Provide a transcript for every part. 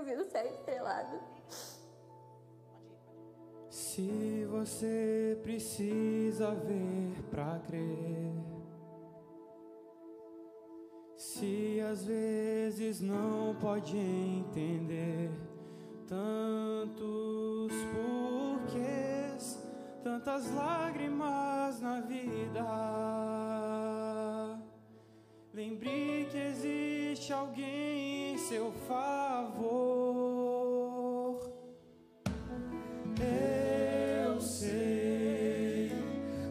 Eu vi o céu estrelado. Se você precisa ver pra crer. Se às vezes não pode entender tantos porquês, tantas lágrimas na vida. Lembre que existe existe alguém em seu favor. Eu sei,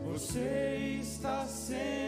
você está sempre.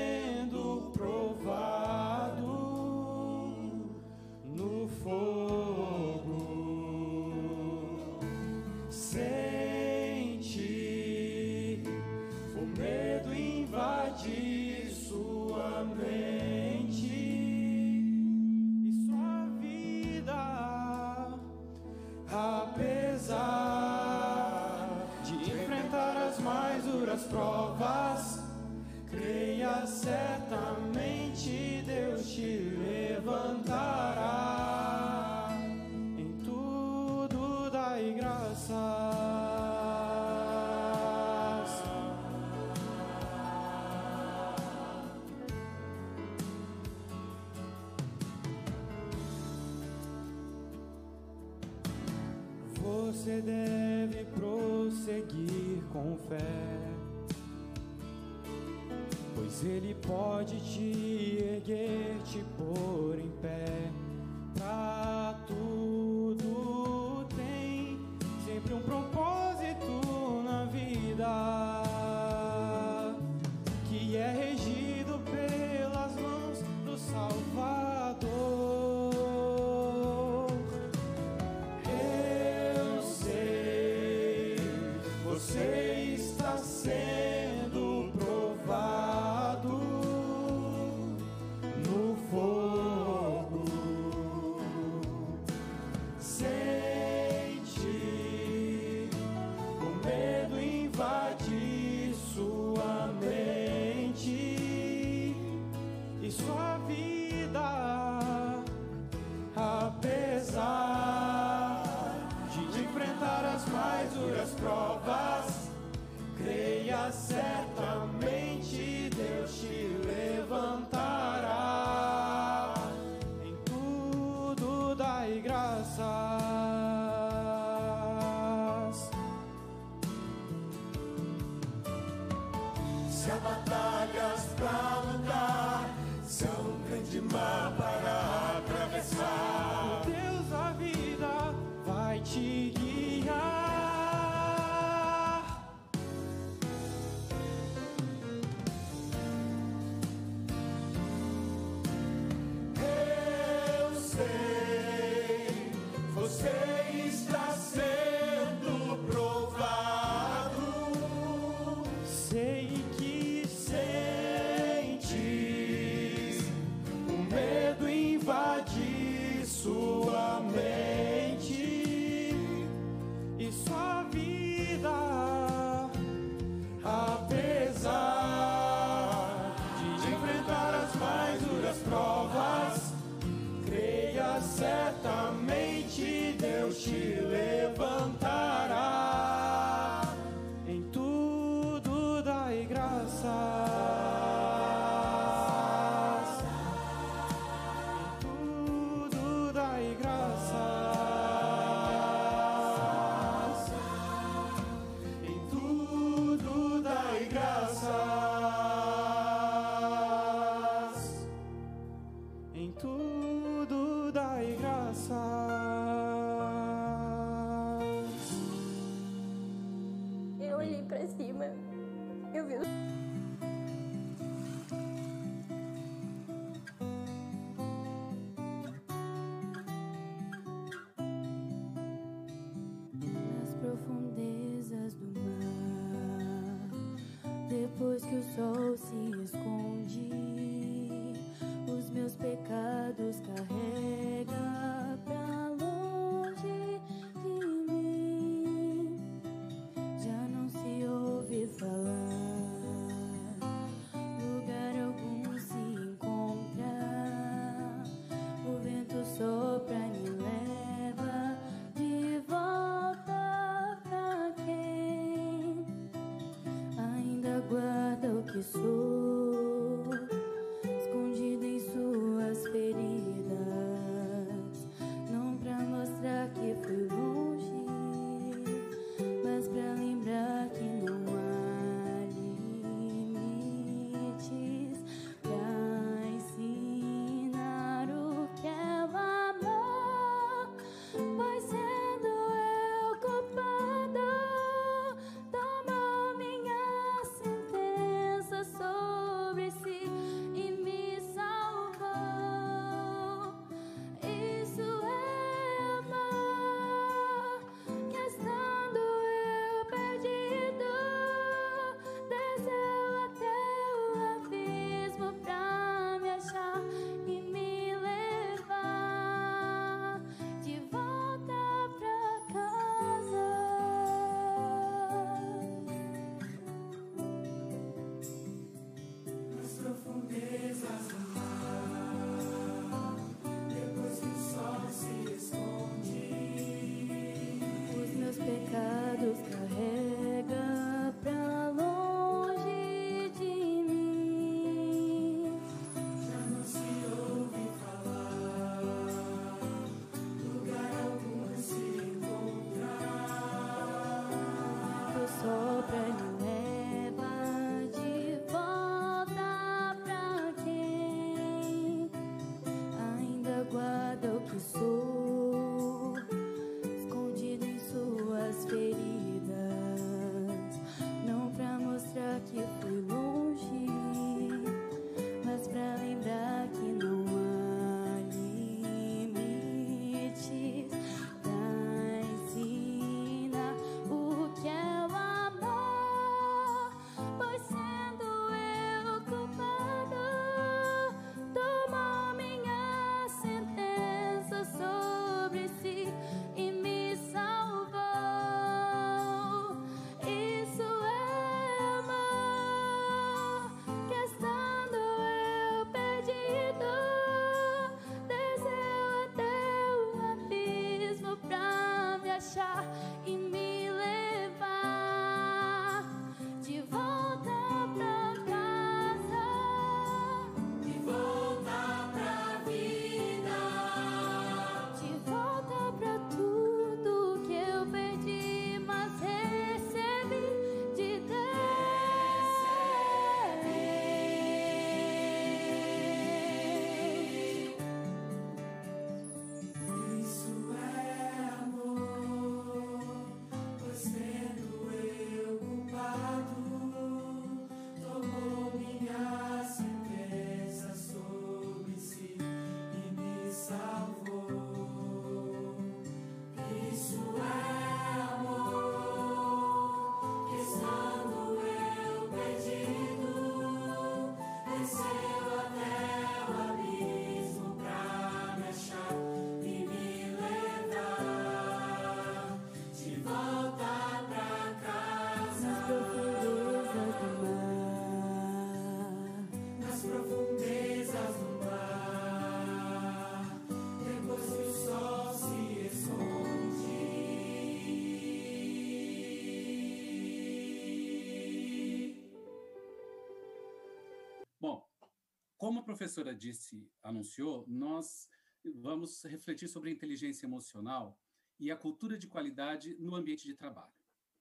Como a professora disse, anunciou, nós vamos refletir sobre a inteligência emocional e a cultura de qualidade no ambiente de trabalho.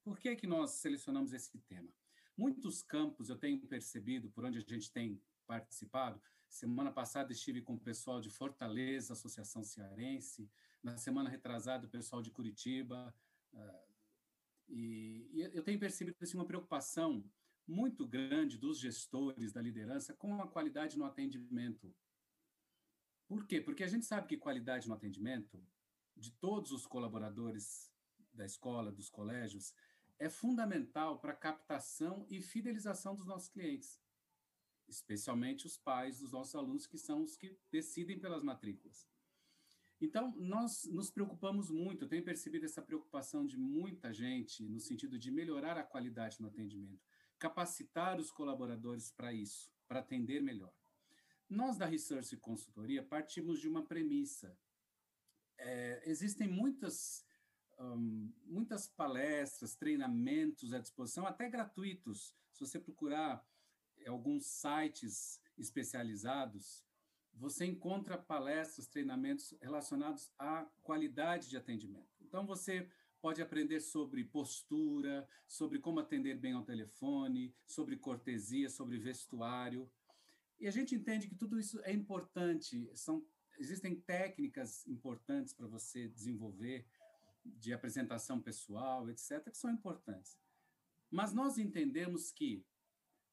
Por que, que nós selecionamos esse tema? Muitos campos eu tenho percebido, por onde a gente tem participado, semana passada estive com o pessoal de Fortaleza, Associação Cearense, na semana retrasada o pessoal de Curitiba, e, e, eu tenho percebido assim, uma preocupação muito grande dos gestores da liderança com a qualidade no atendimento. Por quê? Porque a gente sabe que qualidade no atendimento de todos os colaboradores da escola, dos colégios, é fundamental para a captação e fidelização dos nossos clientes, especialmente os pais dos nossos alunos, que são os que decidem pelas matrículas. Então, nós nos preocupamos muito, tenho percebido essa preocupação de muita gente no sentido de melhorar a qualidade no atendimento, capacitar os colaboradores para isso, para atender melhor. Nós, da Research Consultoria, partimos de uma premissa. É, existem muitas um, muitas palestras, treinamentos à disposição, até gratuitos. Se você procurar alguns sites especializados, você encontra palestras, treinamentos relacionados à qualidade de atendimento. Então, você pode aprender sobre postura, sobre como atender bem ao telefone, sobre cortesia, sobre vestuário. E a gente entende que tudo isso é importante, são, existem técnicas importantes para você desenvolver, de apresentação pessoal, etc., que são importantes. Mas nós entendemos que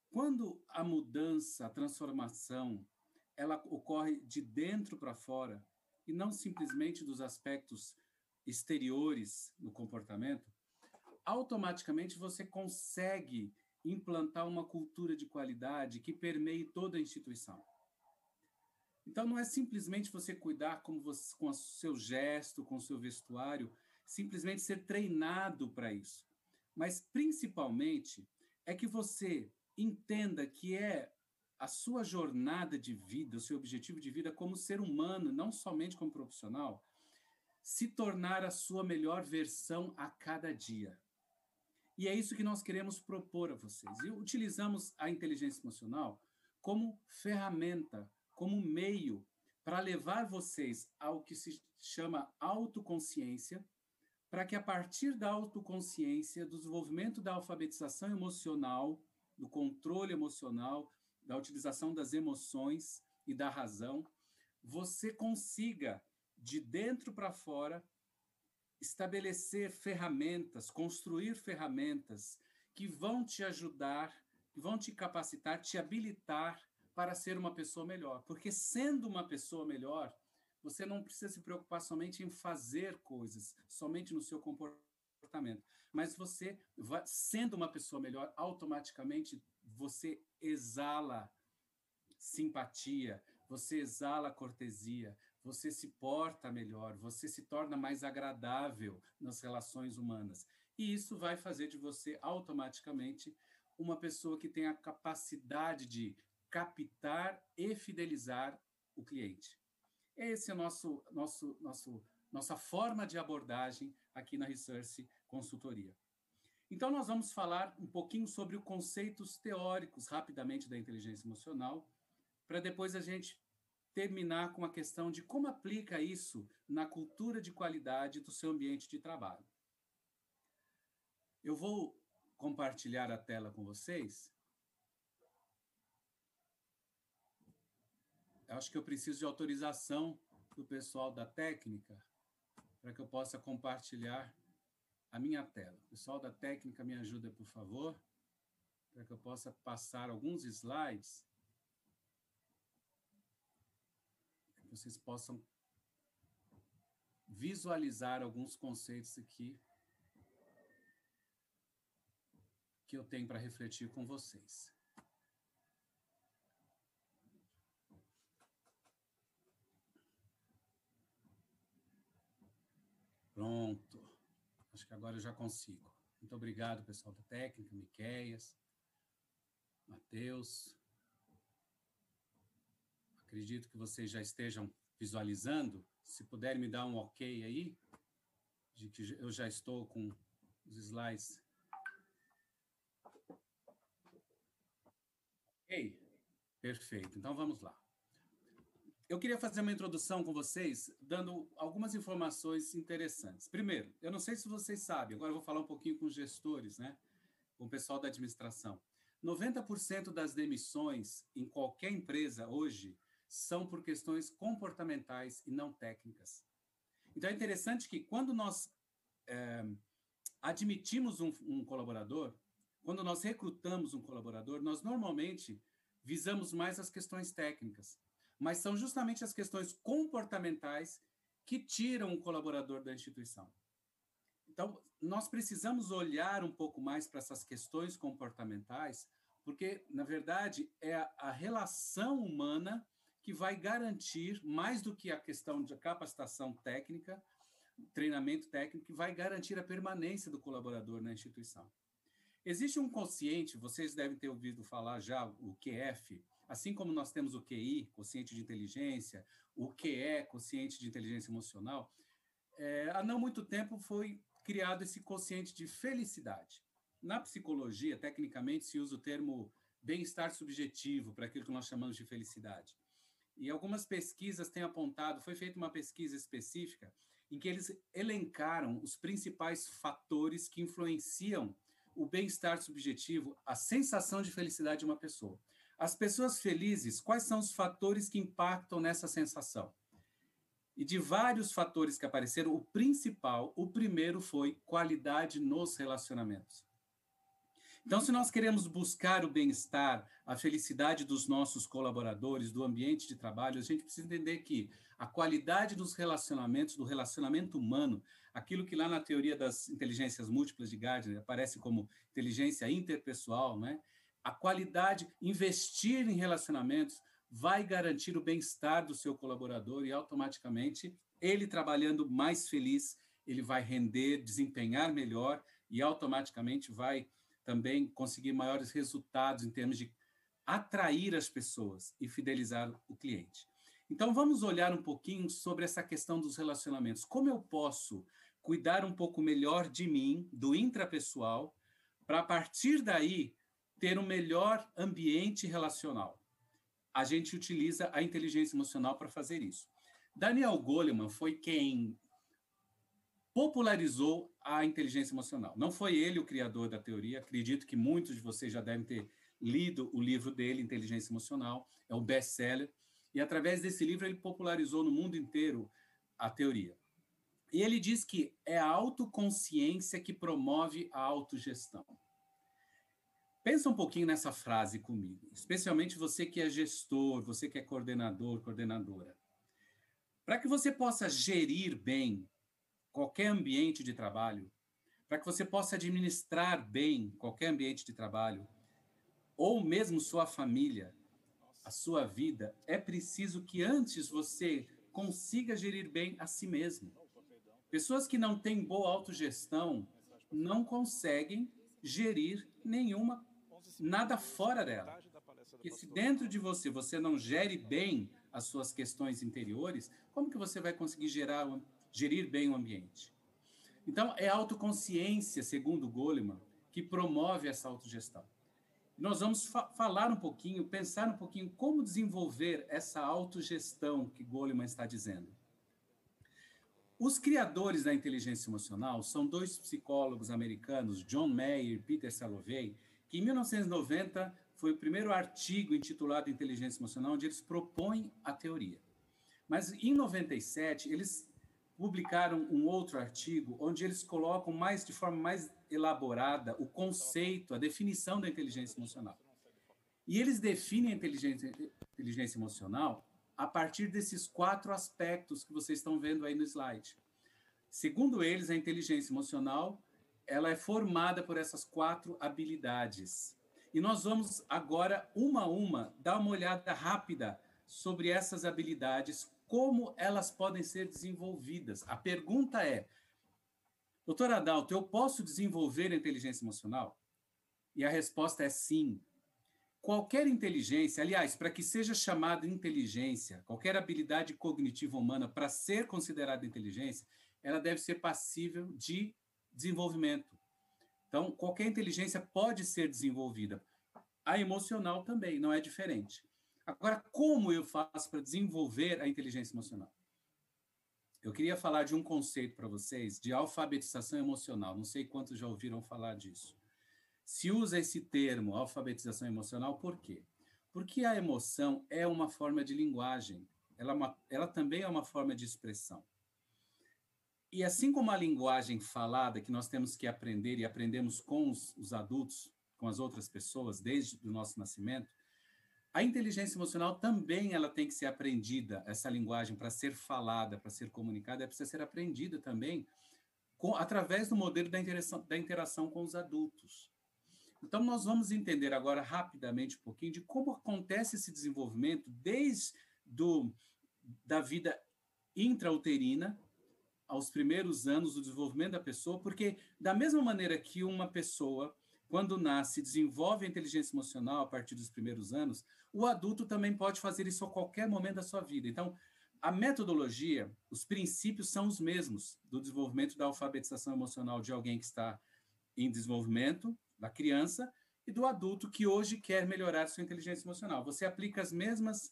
quando a mudança, a transformação, ela ocorre de dentro para fora e não simplesmente dos aspectos exteriores no comportamento, automaticamente você consegue implantar uma cultura de qualidade que permeie toda a instituição. Então, não é simplesmente você cuidar com, você, com o seu gesto, com o seu vestuário, simplesmente ser treinado para isso. Mas, principalmente, é que você entenda que é a sua jornada de vida, o seu objetivo de vida como ser humano, não somente como profissional, se tornar a sua melhor versão a cada dia. E é isso que nós queremos propor a vocês. E utilizamos a inteligência emocional como ferramenta, como meio para levar vocês ao que se chama autoconsciência, para que a partir da autoconsciência, do desenvolvimento da alfabetização emocional, do controle emocional, da utilização das emoções e da razão, você consiga, de dentro para fora, estabelecer ferramentas, construir ferramentas que vão te ajudar, que vão te capacitar, te habilitar para ser uma pessoa melhor. Porque sendo uma pessoa melhor, você não precisa se preocupar somente em fazer coisas, somente no seu comportamento. Mas você, sendo uma pessoa melhor, automaticamente você exala simpatia, você exala cortesia, você se porta melhor, você se torna mais agradável nas relações humanas. E isso vai fazer de você automaticamente uma pessoa que tem a capacidade de captar e fidelizar o cliente. Esse é nosso, nosso, nosso, nossa forma de abordagem aqui na Research Consultoria. Então, nós vamos falar um pouquinho sobre os conceitos teóricos, rapidamente, da inteligência emocional, para depois a gente terminar com a questão de como aplica isso na cultura de qualidade do seu ambiente de trabalho. Eu vou compartilhar a tela com vocês. eu acho que eu preciso de autorização do pessoal da técnica para que eu possa compartilhar a minha tela. pessoal da técnica, me ajuda, por favor, para que eu possa passar alguns slides vocês possam visualizar alguns conceitos aqui que eu tenho para refletir com vocês. Pronto. Acho que agora eu já consigo. Muito obrigado, pessoal da técnica, Miqueias, Matheus. Acredito que vocês já estejam visualizando. Se puderem me dar um ok aí, de que eu já estou com os slides. Ok? Perfeito. Então vamos lá. Eu queria fazer uma introdução com vocês, dando algumas informações interessantes. Primeiro, eu não sei se vocês sabem, agora eu vou falar um pouquinho com os gestores, né? Com o pessoal da administração. 90% das demissões em qualquer empresa hoje são por questões comportamentais e não técnicas. Então é interessante que quando nós é, admitimos um, um colaborador, quando nós recrutamos um colaborador, nós normalmente visamos mais as questões técnicas, mas são justamente as questões comportamentais que tiram o colaborador da instituição. Então, nós precisamos olhar um pouco mais para essas questões comportamentais, porque, na verdade, é a, relação humana que vai garantir, mais do que a questão de capacitação técnica, treinamento técnico, que vai garantir a permanência do colaborador na instituição. Existe um consciente, vocês devem ter ouvido falar já, o QF, assim como nós temos o QI, consciente de inteligência, o QE, consciente de inteligência emocional, é, há não muito tempo foi criado esse consciente de felicidade. Na psicologia, tecnicamente, se usa o termo bem-estar subjetivo para aquilo que nós chamamos de felicidade. E algumas pesquisas têm apontado, foi feita uma pesquisa específica em que eles elencaram os principais fatores que influenciam o bem-estar subjetivo, a sensação de felicidade de uma pessoa. As pessoas felizes, quais são os fatores que impactam nessa sensação? E de vários fatores que apareceram, o principal, o primeiro foi qualidade nos relacionamentos. Então, se nós queremos buscar o bem-estar, a felicidade dos nossos colaboradores, do ambiente de trabalho, a gente precisa entender que a qualidade dos relacionamentos, do relacionamento humano, aquilo que lá na teoria das inteligências múltiplas de Gardner aparece como inteligência interpessoal, né? A qualidade, investir em relacionamentos vai garantir o bem-estar do seu colaborador e automaticamente ele trabalhando mais feliz, ele vai render, desempenhar melhor e automaticamente vai também conseguir maiores resultados em termos de atrair as pessoas e fidelizar o cliente. Então, vamos olhar um pouquinho sobre essa questão dos relacionamentos. Como eu posso cuidar um pouco melhor de mim, do intrapessoal, para a partir daí ter um melhor ambiente relacional? A gente utiliza a inteligência emocional para fazer isso. Daniel Goleman foi quem popularizou a inteligência emocional. Não foi ele o criador da teoria, acredito que muitos de vocês já devem ter lido o livro dele, Inteligência Emocional, é o best-seller, e através desse livro ele popularizou no mundo inteiro a teoria. E ele diz que é a autoconsciência que promove a autogestão. Pensa um pouquinho nessa frase comigo, especialmente você que é gestor, você que é coordenador, coordenadora. Para que você possa gerir bem qualquer ambiente de trabalho, para que você possa administrar bem qualquer ambiente de trabalho, ou mesmo sua família, a sua vida, é preciso que antes você consiga gerir bem a si mesmo. Pessoas que não têm boa autogestão não conseguem gerir nenhuma nada fora dela. Porque se dentro de você você não gere bem as suas questões interiores, como que você vai conseguir gerar gerir bem o ambiente. Então, é a autoconsciência, segundo Goleman, que promove essa autogestão. Nós vamos fa falar um pouquinho, pensar um pouquinho como desenvolver essa autogestão que Goleman está dizendo. Os criadores da inteligência emocional são dois psicólogos americanos, John Mayer e Peter Salovey, que em 1990 foi o primeiro artigo intitulado Inteligência Emocional, onde eles propõem a teoria. Mas em 97, eles publicaram um outro artigo onde eles colocam mais de forma mais elaborada o conceito, a definição da inteligência emocional. E eles definem a inteligência, inteligência emocional a partir desses quatro aspectos que vocês estão vendo aí no slide. Segundo eles, a inteligência emocional ela é formada por essas quatro habilidades. E nós vamos agora, uma a uma, dar uma olhada rápida sobre essas habilidades, como elas podem ser desenvolvidas. A pergunta é, doutor Adalto, eu posso desenvolver a inteligência emocional? E a resposta é sim. Qualquer inteligência, aliás, para que seja chamada inteligência, qualquer habilidade cognitiva humana para ser considerada inteligência, ela deve ser passível de desenvolvimento. Então, qualquer inteligência pode ser desenvolvida. A emocional também não é diferente. Agora, como eu faço para desenvolver a inteligência emocional? Eu queria falar de um conceito para vocês de alfabetização emocional. Não sei quantos já ouviram falar disso. Se usa esse termo, alfabetização emocional, por quê? Porque a emoção é uma forma de linguagem, ela, é uma, ela também é uma forma de expressão. E assim como a linguagem falada, que nós temos que aprender e aprendemos com os, os adultos, com as outras pessoas, desde o nosso nascimento, a inteligência emocional também ela tem que ser aprendida, essa linguagem, para ser falada, para ser comunicada, precisa ser aprendida também com, através do modelo da interação, da interação com os adultos. Então, nós vamos entender agora rapidamente um pouquinho de como acontece esse desenvolvimento desde do, da vida intrauterina aos primeiros anos do desenvolvimento da pessoa, porque da mesma maneira que uma pessoa, quando nasce, desenvolve a inteligência emocional a partir dos primeiros anos, o adulto também pode fazer isso a qualquer momento da sua vida. Então, a metodologia, os princípios são os mesmos do desenvolvimento da alfabetização emocional de alguém que está em desenvolvimento, da criança, e do adulto que hoje quer melhorar sua inteligência emocional. Você aplica as mesmas,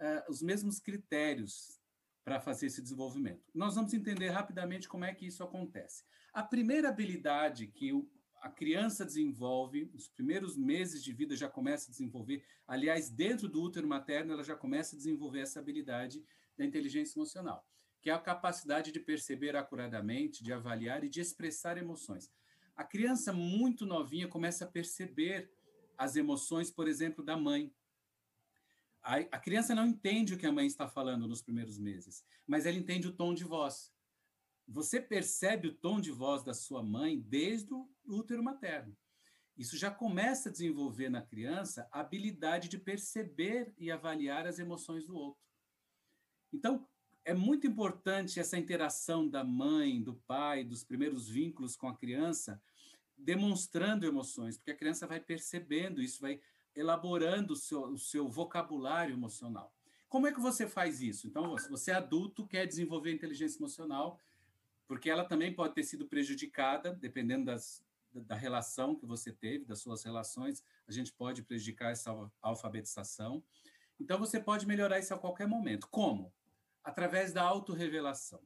uh, os mesmos critérios para fazer esse desenvolvimento. Nós vamos entender rapidamente como é que isso acontece. A primeira habilidade que o, a criança desenvolve, os primeiros meses de vida já começa a desenvolver, aliás, dentro do útero materno, ela já começa a desenvolver essa habilidade da inteligência emocional, que é a capacidade de perceber acuradamente, de avaliar e de expressar emoções. A criança muito novinha começa a perceber as emoções, por exemplo, da mãe, a, a criança não entende o que a mãe está falando nos primeiros meses, mas ela entende o tom de voz. Você percebe o tom de voz da sua mãe desde o útero materno. Isso já começa a desenvolver na criança a habilidade de perceber e avaliar as emoções do outro. Então, é muito importante essa interação da mãe, do pai, dos primeiros vínculos com a criança, demonstrando emoções, porque a criança vai percebendo isso, vai elaborando o seu, o seu vocabulário emocional. Como é que você faz isso? Então, você é adulto, quer desenvolver inteligência emocional, porque ela também pode ter sido prejudicada, dependendo das, da relação que você teve, das suas relações, a gente pode prejudicar essa alfabetização. Então, você pode melhorar isso a qualquer momento. Como? Através da autorrevelação.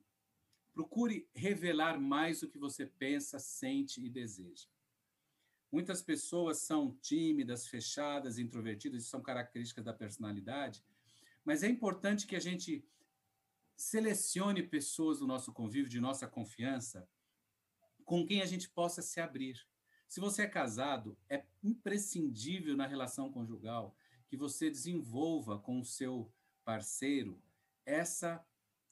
Procure revelar mais o que você pensa, sente e deseja. Muitas pessoas são tímidas, fechadas, introvertidas, isso são características da personalidade, mas é importante que a gente selecione pessoas do nosso convívio, de nossa confiança, com quem a gente possa se abrir. Se você é casado, é imprescindível na relação conjugal que você desenvolva com o seu parceiro essa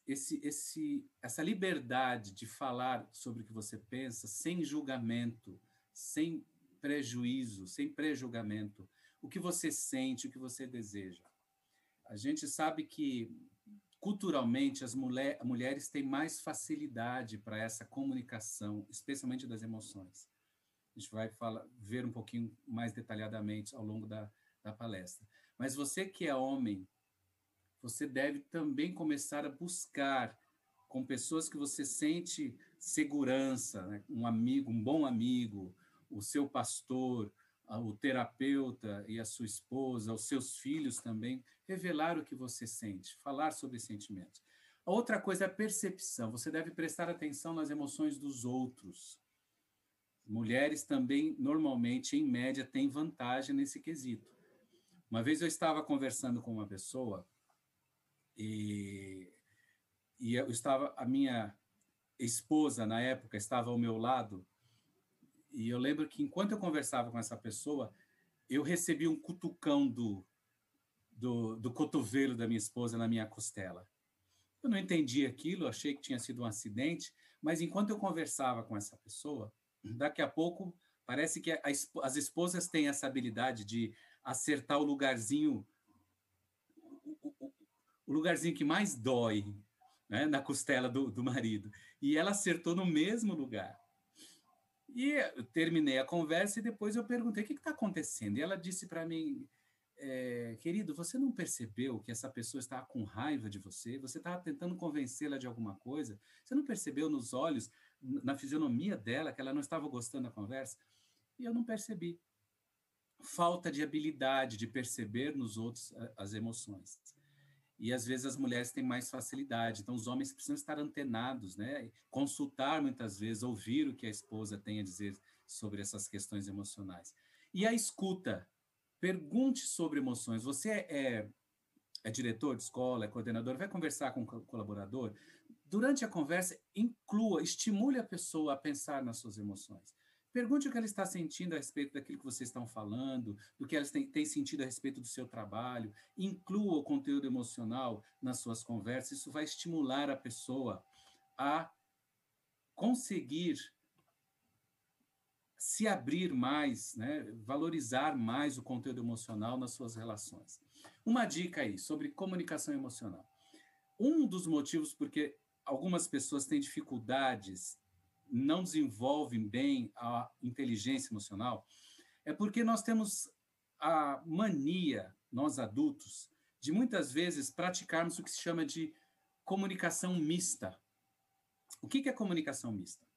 esse, esse, essa liberdade de falar sobre o que você pensa sem julgamento, sem prejuízo, sem prejulgamento, o que você sente, o que você deseja. A gente sabe que culturalmente as mulher, mulheres têm mais facilidade para essa comunicação, especialmente das emoções. A gente vai falar, ver um pouquinho mais detalhadamente ao longo da, da palestra. Mas você que é homem, você deve também começar a buscar com pessoas que você sente segurança, né? um amigo, um bom amigo, o seu pastor, o terapeuta e a sua esposa, os seus filhos também, revelar o que você sente, falar sobre sentimentos. A outra coisa é a percepção. Você deve prestar atenção nas emoções dos outros. Mulheres também, normalmente, em média, têm vantagem nesse quesito. Uma vez eu estava conversando com uma pessoa e, e eu estava, a minha esposa, na época, estava ao meu lado e eu lembro que enquanto eu conversava com essa pessoa, eu recebi um cutucão do, do, do cotovelo da minha esposa na minha costela. Eu não entendi aquilo, achei que tinha sido um acidente, mas enquanto eu conversava com essa pessoa, daqui a pouco parece que a, as esposas têm essa habilidade de acertar o lugarzinho, o, o, o lugarzinho que mais dói né, na costela do, do marido. E ela acertou no mesmo lugar. E eu terminei a conversa e depois eu perguntei o que está acontecendo. E ela disse para mim, é, querido, você não percebeu que essa pessoa estava com raiva de você? Você estava tentando convencê-la de alguma coisa? Você não percebeu nos olhos, na fisionomia dela, que ela não estava gostando da conversa? E eu não percebi. falta de habilidade de perceber nos outros as emoções. E às vezes as mulheres têm mais facilidade, então os homens precisam estar antenados, né? Consultar muitas vezes, ouvir o que a esposa tem a dizer sobre essas questões emocionais. E a escuta. Pergunte sobre emoções. Você é, é diretor de escola, é coordenador, vai conversar com o colaborador. Durante a conversa, inclua, estimule a pessoa a pensar nas suas emoções. Pergunte o que ela está sentindo a respeito daquilo que vocês estão falando, do que ela tem, tem, sentido a respeito do seu trabalho. Inclua o conteúdo emocional nas suas conversas. Isso vai estimular a pessoa a conseguir se abrir mais, né? valorizar mais o conteúdo emocional nas suas relações. Uma dica aí sobre comunicação emocional. Um dos motivos porque algumas pessoas têm dificuldades não desenvolvem bem a inteligência emocional é porque nós temos a mania, nós adultos, de muitas vezes praticarmos o que se chama de comunicação mista. O que é comunicação mista?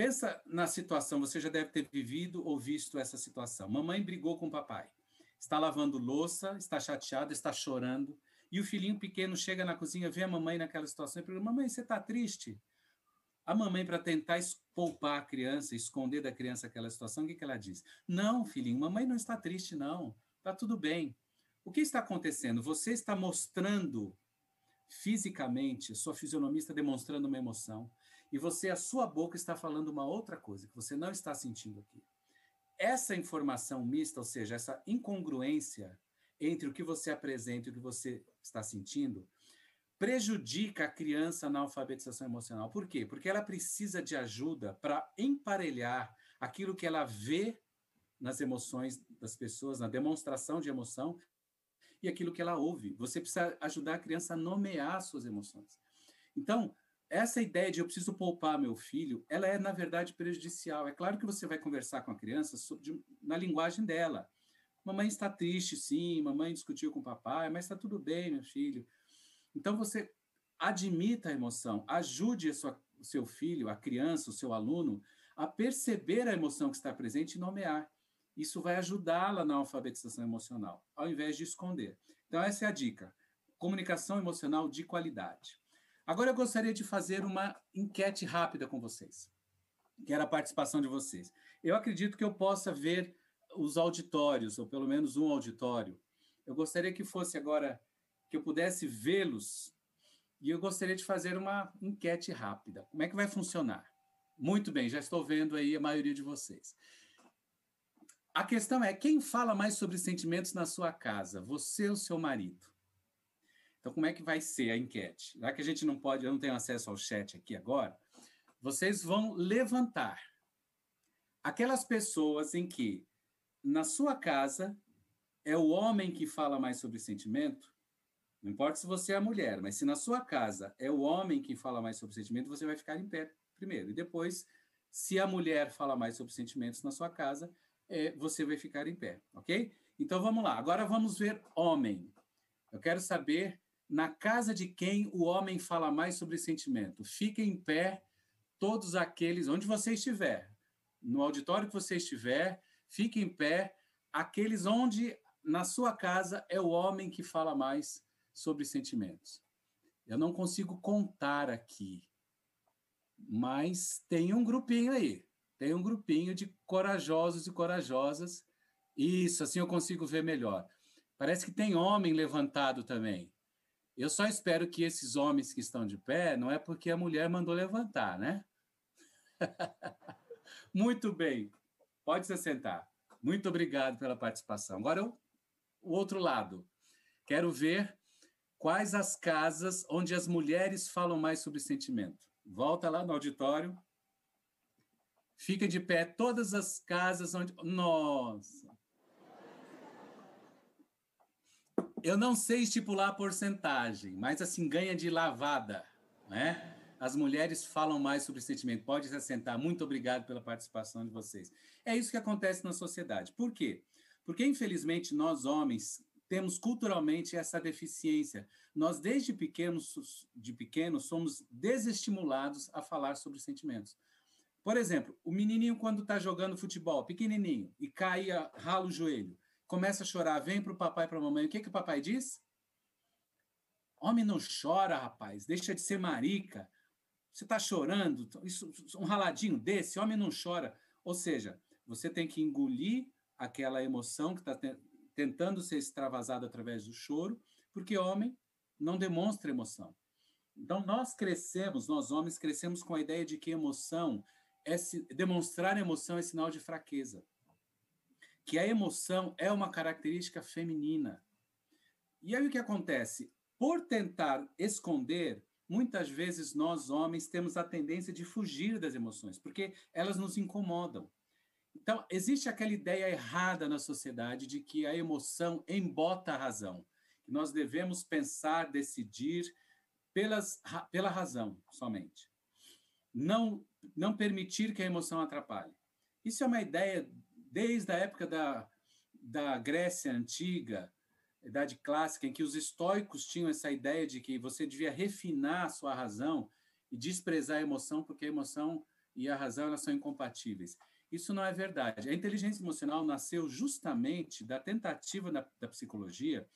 Pensa na situação, você já deve ter vivido ou visto essa situação. Mamãe brigou com o papai, está lavando louça, está chateada, está chorando, e o filhinho pequeno chega na cozinha, vê a mamãe naquela situação e pergunta: Mamãe, você está triste? A mamãe, para tentar poupar a criança, esconder da criança aquela situação, o que, que ela diz? Não, filhinho, mamãe não está triste, não. Está tudo bem. O que está acontecendo? Você está mostrando fisicamente, sua fisionomia está demonstrando uma emoção, e você, a sua boca, está falando uma outra coisa que você não está sentindo aqui. Essa informação mista, ou seja, essa incongruência entre o que você apresenta e o que você está sentindo, prejudica a criança na alfabetização emocional. Por quê? Porque ela precisa de ajuda para emparelhar aquilo que ela vê nas emoções das pessoas, na demonstração de emoção, e aquilo que ela ouve. Você precisa ajudar a criança a nomear suas emoções. Então, essa ideia de eu preciso poupar meu filho, ela é, na verdade, prejudicial. É claro que você vai conversar com a criança sobre, na linguagem dela. Mamãe está triste, sim, mamãe discutiu com o papai, mas está tudo bem, meu filho. Então, você admita a emoção, ajude sua, o seu filho, a criança, o seu aluno, a perceber a emoção que está presente e nomear. Isso vai ajudá-la na alfabetização emocional, ao invés de esconder. Então, essa é a dica. Comunicação emocional de qualidade. Agora, eu gostaria de fazer uma enquete rápida com vocês. Quero a participação de vocês. Eu acredito que eu possa ver os auditórios, ou pelo menos um auditório. Eu gostaria que fosse agora que eu pudesse vê-los e eu gostaria de fazer uma enquete rápida. Como é que vai funcionar? Muito bem, já estou vendo aí a maioria de vocês. A questão é quem fala mais sobre sentimentos na sua casa, você ou seu marido? Então, como é que vai ser a enquete? Já que a gente não pode, eu não tenho acesso ao chat aqui agora, vocês vão levantar aquelas pessoas em que na sua casa é o homem que fala mais sobre sentimento não importa se você é mulher, mas se na sua casa é o homem que fala mais sobre sentimento, você vai ficar em pé primeiro. E depois, se a mulher fala mais sobre sentimentos na sua casa, é, você vai ficar em pé, ok? Então vamos lá. Agora vamos ver homem. Eu quero saber na casa de quem o homem fala mais sobre sentimento. Fiquem em pé todos aqueles, onde você estiver, no auditório que você estiver, fique em pé aqueles onde na sua casa é o homem que fala mais sobre sentimentos. Eu não consigo contar aqui, mas tem um grupinho aí. Tem um grupinho de corajosos e corajosas. Isso, assim eu consigo ver melhor. Parece que tem homem levantado também. Eu só espero que esses homens que estão de pé não é porque a mulher mandou levantar, né? Muito bem. Pode se sentar. Muito obrigado pela participação. Agora, o outro lado. Quero ver Quais as casas onde as mulheres falam mais sobre sentimento? Volta lá no auditório. Fica de pé todas as casas onde. Nossa! Eu não sei estipular a porcentagem, mas assim, ganha de lavada, né? As mulheres falam mais sobre sentimento. Pode se assentar. Muito obrigado pela participação de vocês. É isso que acontece na sociedade. Por quê? Porque, infelizmente, nós homens temos culturalmente essa deficiência. Nós, desde pequenos, de pequenos, somos desestimulados a falar sobre sentimentos. Por exemplo, o menininho quando está jogando futebol, pequenininho, e cai, rala o joelho, começa a chorar, vem para o papai e para a mamãe, o que, que o papai diz? Homem não chora, rapaz, deixa de ser marica. Você está chorando, isso, um raladinho desse, homem não chora. Ou seja, você tem que engolir aquela emoção que está te, tentando ser extravasada através do choro, porque homem não demonstra emoção. Então, nós crescemos, nós homens crescemos com a ideia de que emoção, é demonstrar emoção é sinal de fraqueza. Que a emoção é uma característica feminina. E aí o que acontece? Por tentar esconder, muitas vezes nós homens temos a tendência de fugir das emoções, porque elas nos incomodam. Então, existe aquela ideia errada na sociedade de que a emoção embota a razão, que nós devemos pensar, decidir pelas, pela razão somente. Não, não permitir que a emoção atrapalhe. Isso é uma ideia desde a época da, da Grécia Antiga, Idade Clássica, em que os estoicos tinham essa ideia de que você devia refinar a sua razão e desprezar a emoção, porque a emoção e a razão elas são incompatíveis. Isso não é verdade. A inteligência emocional nasceu justamente da tentativa da, da psicologia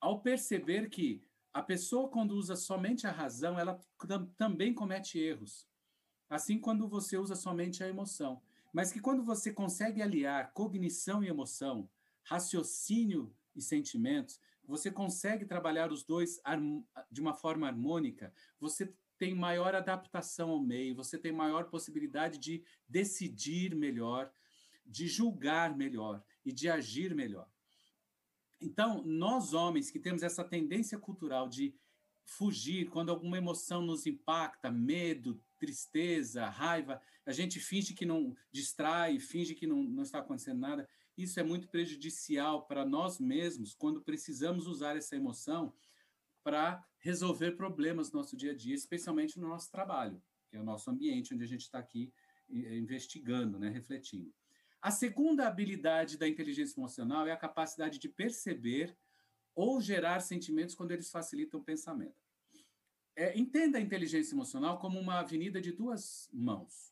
ao perceber que a pessoa, quando usa somente a razão, ela tam, também comete erros. Assim, quando você usa somente a emoção. Mas que quando você consegue aliar cognição e emoção, raciocínio e sentimentos, você consegue trabalhar os dois de uma forma harmônica, você tem maior adaptação ao meio, você tem maior possibilidade de decidir melhor, de julgar melhor e de agir melhor. Então, nós homens que temos essa tendência cultural de fugir quando alguma emoção nos impacta, medo, tristeza, raiva, a gente finge que não distrai, finge que não, não está acontecendo nada. Isso é muito prejudicial para nós mesmos quando precisamos usar essa emoção para resolver problemas no nosso dia a dia, especialmente no nosso trabalho, que é o nosso ambiente onde a gente está aqui eh, investigando, né, refletindo. A segunda habilidade da inteligência emocional é a capacidade de perceber ou gerar sentimentos quando eles facilitam o pensamento. É, entenda a inteligência emocional como uma avenida de duas mãos.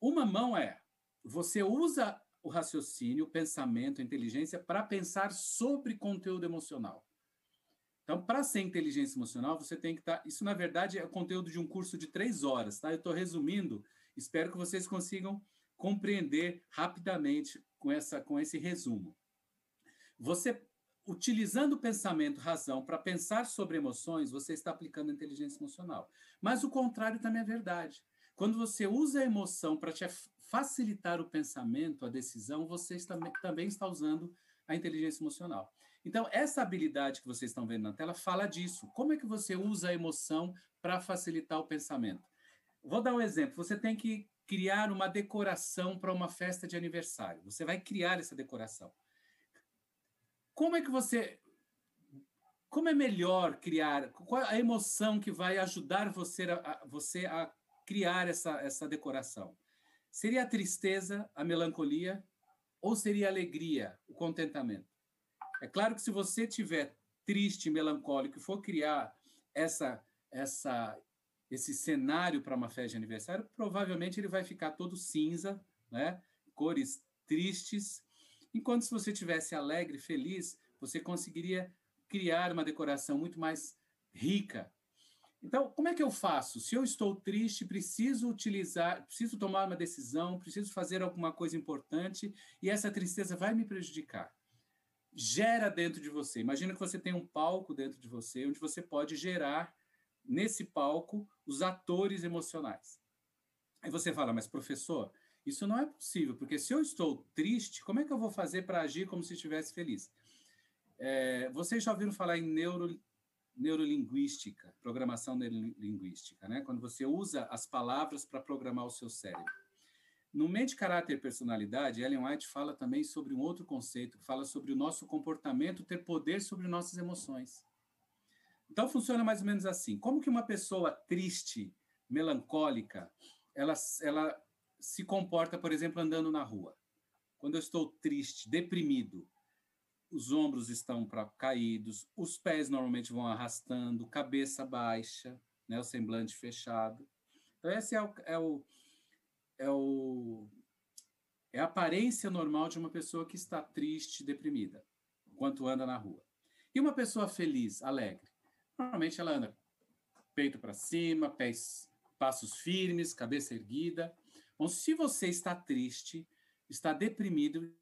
Uma mão é você usa o raciocínio, o pensamento, a inteligência para pensar sobre conteúdo emocional. Então, para ser inteligência emocional, você tem que estar. Tá, isso, na verdade, é o conteúdo de um curso de três horas, tá? Eu estou resumindo, espero que vocês consigam compreender rapidamente com, essa, com esse resumo. Você, utilizando o pensamento, razão, para pensar sobre emoções, você está aplicando inteligência emocional. Mas o contrário também é verdade. Quando você usa a emoção para te facilitar o pensamento, a decisão, você também está usando a inteligência emocional. Então, essa habilidade que vocês estão vendo na tela fala disso. Como é que você usa a emoção para facilitar o pensamento? Vou dar um exemplo. Você tem que criar uma decoração para uma festa de aniversário. Você vai criar essa decoração. Como é que você como é melhor criar? Qual a emoção que vai ajudar você a, você a criar essa, essa decoração? Seria a tristeza, a melancolia ou seria a alegria, o contentamento? É claro que se você tiver triste, melancólico e for criar essa essa esse cenário para uma festa de aniversário, provavelmente ele vai ficar todo cinza, né? cores tristes. Enquanto se você tivesse alegre, feliz, você conseguiria criar uma decoração muito mais rica. Então, como é que eu faço? Se eu estou triste, preciso utilizar, preciso tomar uma decisão, preciso fazer alguma coisa importante e essa tristeza vai me prejudicar. Gera dentro de você. Imagina que você tem um palco dentro de você onde você pode gerar nesse palco os atores emocionais. Aí você fala, mas professor, isso não é possível, porque se eu estou triste, como é que eu vou fazer para agir como se estivesse feliz? É, vocês já ouviram falar em neuro, neurolinguística, programação neurolinguística, né? Quando você usa as palavras para programar o seu cérebro. No Mente, Caráter e Personalidade, Ellen White fala também sobre um outro conceito, fala sobre o nosso comportamento ter poder sobre nossas emoções. Então funciona mais ou menos assim. Como que uma pessoa triste, melancólica, ela, ela se comporta, por exemplo, andando na rua? Quando eu estou triste, deprimido, os ombros estão pra, caídos, os pés normalmente vão arrastando, cabeça baixa, né, o semblante fechado. Então esse é o, é o é, o, é a aparência normal de uma pessoa que está triste, deprimida, enquanto anda na rua. E uma pessoa feliz, alegre, normalmente ela anda peito para cima, pés, passos firmes, cabeça erguida. Bom, se você está triste, está deprimido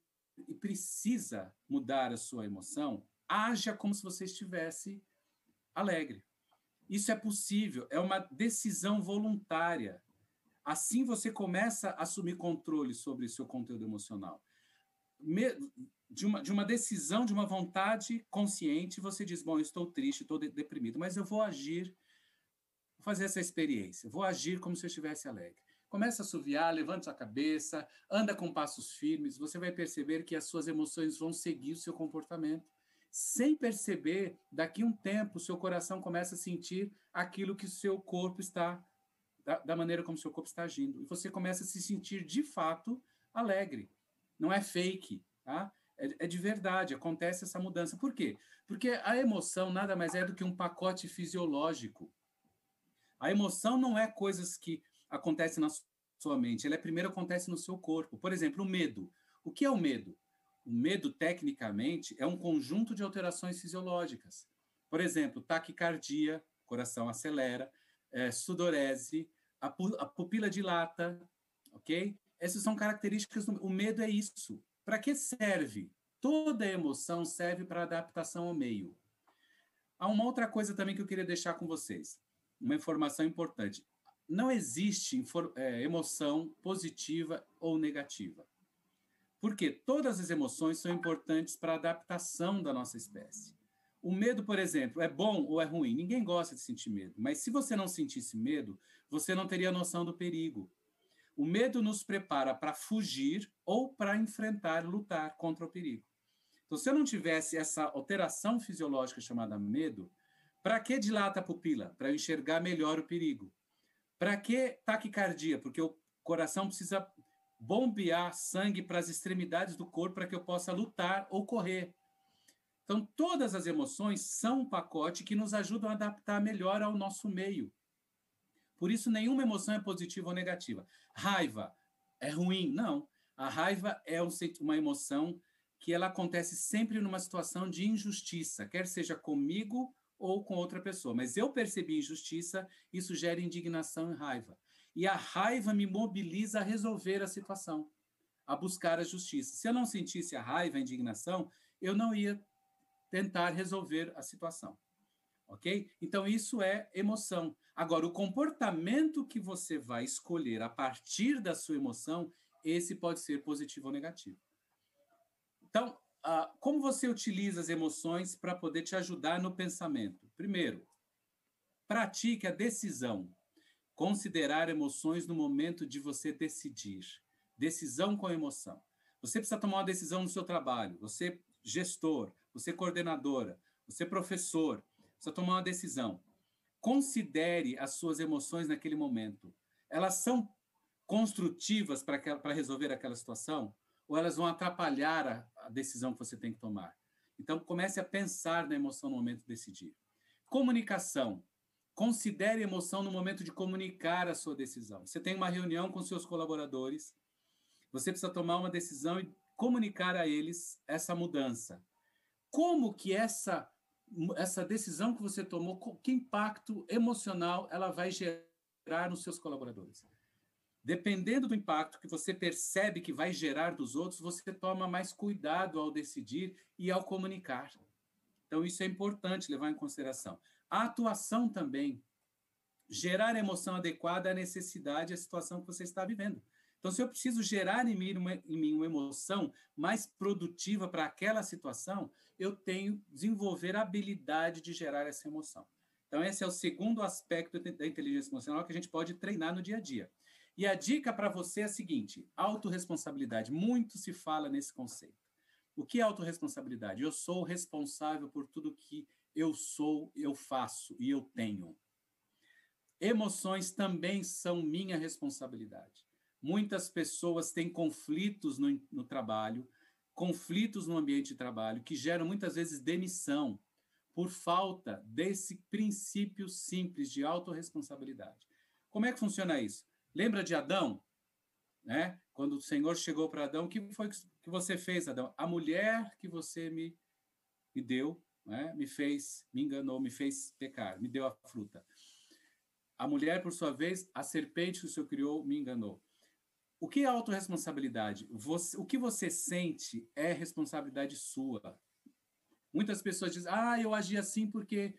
e precisa mudar a sua emoção, haja como se você estivesse alegre. Isso é possível, é uma decisão voluntária. Assim você começa a assumir controle sobre seu conteúdo emocional. De uma, de uma decisão, de uma vontade consciente, você diz: Bom, eu estou triste, estou deprimido, mas eu vou agir, vou fazer essa experiência, vou agir como se eu estivesse alegre. Começa a assoviar, levanta a cabeça, anda com passos firmes, você vai perceber que as suas emoções vão seguir o seu comportamento sem perceber, daqui um tempo, seu coração começa a sentir aquilo que o seu corpo está, da, da maneira como seu corpo está agindo. E você começa a se sentir, de fato, alegre. Não é fake, tá? É, é de verdade, acontece essa mudança. Por quê? Porque a emoção nada mais é do que um pacote fisiológico. A emoção não é coisas que acontecem na sua mente, ela é, primeiro acontece no seu corpo. Por exemplo, o medo. O que é o medo? O medo, tecnicamente, é um conjunto de alterações fisiológicas. Por exemplo, taquicardia, coração acelera, é, sudorese, a, pu a pupila dilata, ok? Essas são características do o medo é isso. Para que serve? Toda emoção serve para adaptação ao meio. Há uma outra coisa também que eu queria deixar com vocês, uma informação importante. Não existe é, emoção positiva ou negativa. Porque todas as emoções são importantes para a adaptação da nossa espécie. O medo, por exemplo, é bom ou é ruim? Ninguém gosta de sentir medo, mas se você não sentisse medo, você não teria noção do perigo. O medo nos prepara para fugir ou para enfrentar, lutar contra o perigo. Então, se eu não tivesse essa alteração fisiológica chamada medo, para que dilata a pupila? Para enxergar melhor o perigo. Para que taquicardia? Porque o coração precisa bombear sangue para as extremidades do corpo para que eu possa lutar ou correr. Então, todas as emoções são um pacote que nos ajudam a adaptar melhor ao nosso meio. Por isso, nenhuma emoção é positiva ou negativa. Raiva é ruim? Não. A raiva é uma emoção que ela acontece sempre numa situação de injustiça, quer seja comigo ou com outra pessoa. Mas eu percebi injustiça, isso gera indignação e raiva. E a raiva me mobiliza a resolver a situação, a buscar a justiça. Se eu não sentisse a raiva, a indignação, eu não ia tentar resolver a situação. Ok? Então, isso é emoção. Agora, o comportamento que você vai escolher a partir da sua emoção, esse pode ser positivo ou negativo. Então, uh, como você utiliza as emoções para poder te ajudar no pensamento? Primeiro, pratique a decisão. Considerar emoções no momento de você decidir. Decisão com emoção. Você precisa tomar uma decisão no seu trabalho. Você, gestor, você, coordenadora, você, professor, precisa tomar uma decisão. Considere as suas emoções naquele momento. Elas são construtivas para resolver aquela situação? Ou elas vão atrapalhar a, a decisão que você tem que tomar? Então, comece a pensar na emoção no momento de decidir. Comunicação. Considere emoção no momento de comunicar a sua decisão. Você tem uma reunião com seus colaboradores, você precisa tomar uma decisão e comunicar a eles essa mudança. Como que essa essa decisão que você tomou, que impacto emocional ela vai gerar nos seus colaboradores? Dependendo do impacto que você percebe que vai gerar dos outros, você toma mais cuidado ao decidir e ao comunicar. Então, isso é importante levar em consideração. A atuação também. Gerar emoção adequada à necessidade, à situação que você está vivendo. Então, se eu preciso gerar em mim uma, em mim uma emoção mais produtiva para aquela situação, eu tenho desenvolver a habilidade de gerar essa emoção. Então, esse é o segundo aspecto da inteligência emocional que a gente pode treinar no dia a dia. E a dica para você é a seguinte: autorresponsabilidade. Muito se fala nesse conceito. O que é autorresponsabilidade? Eu sou responsável por tudo que eu sou, eu faço e eu tenho. Emoções também são minha responsabilidade. Muitas pessoas têm conflitos no, no trabalho, conflitos no ambiente de trabalho, que geram muitas vezes demissão por falta desse princípio simples de autorresponsabilidade. Como é que funciona isso? Lembra de Adão? né? Quando o Senhor chegou para Adão, o que foi que você fez, Adão? A mulher que você me, me deu, né? me fez, me enganou, me fez pecar, me deu a fruta. A mulher, por sua vez, a serpente que o Senhor criou, me enganou. O que é autorresponsabilidade? Você, o que você sente é responsabilidade sua. Muitas pessoas dizem, ah, eu agi assim porque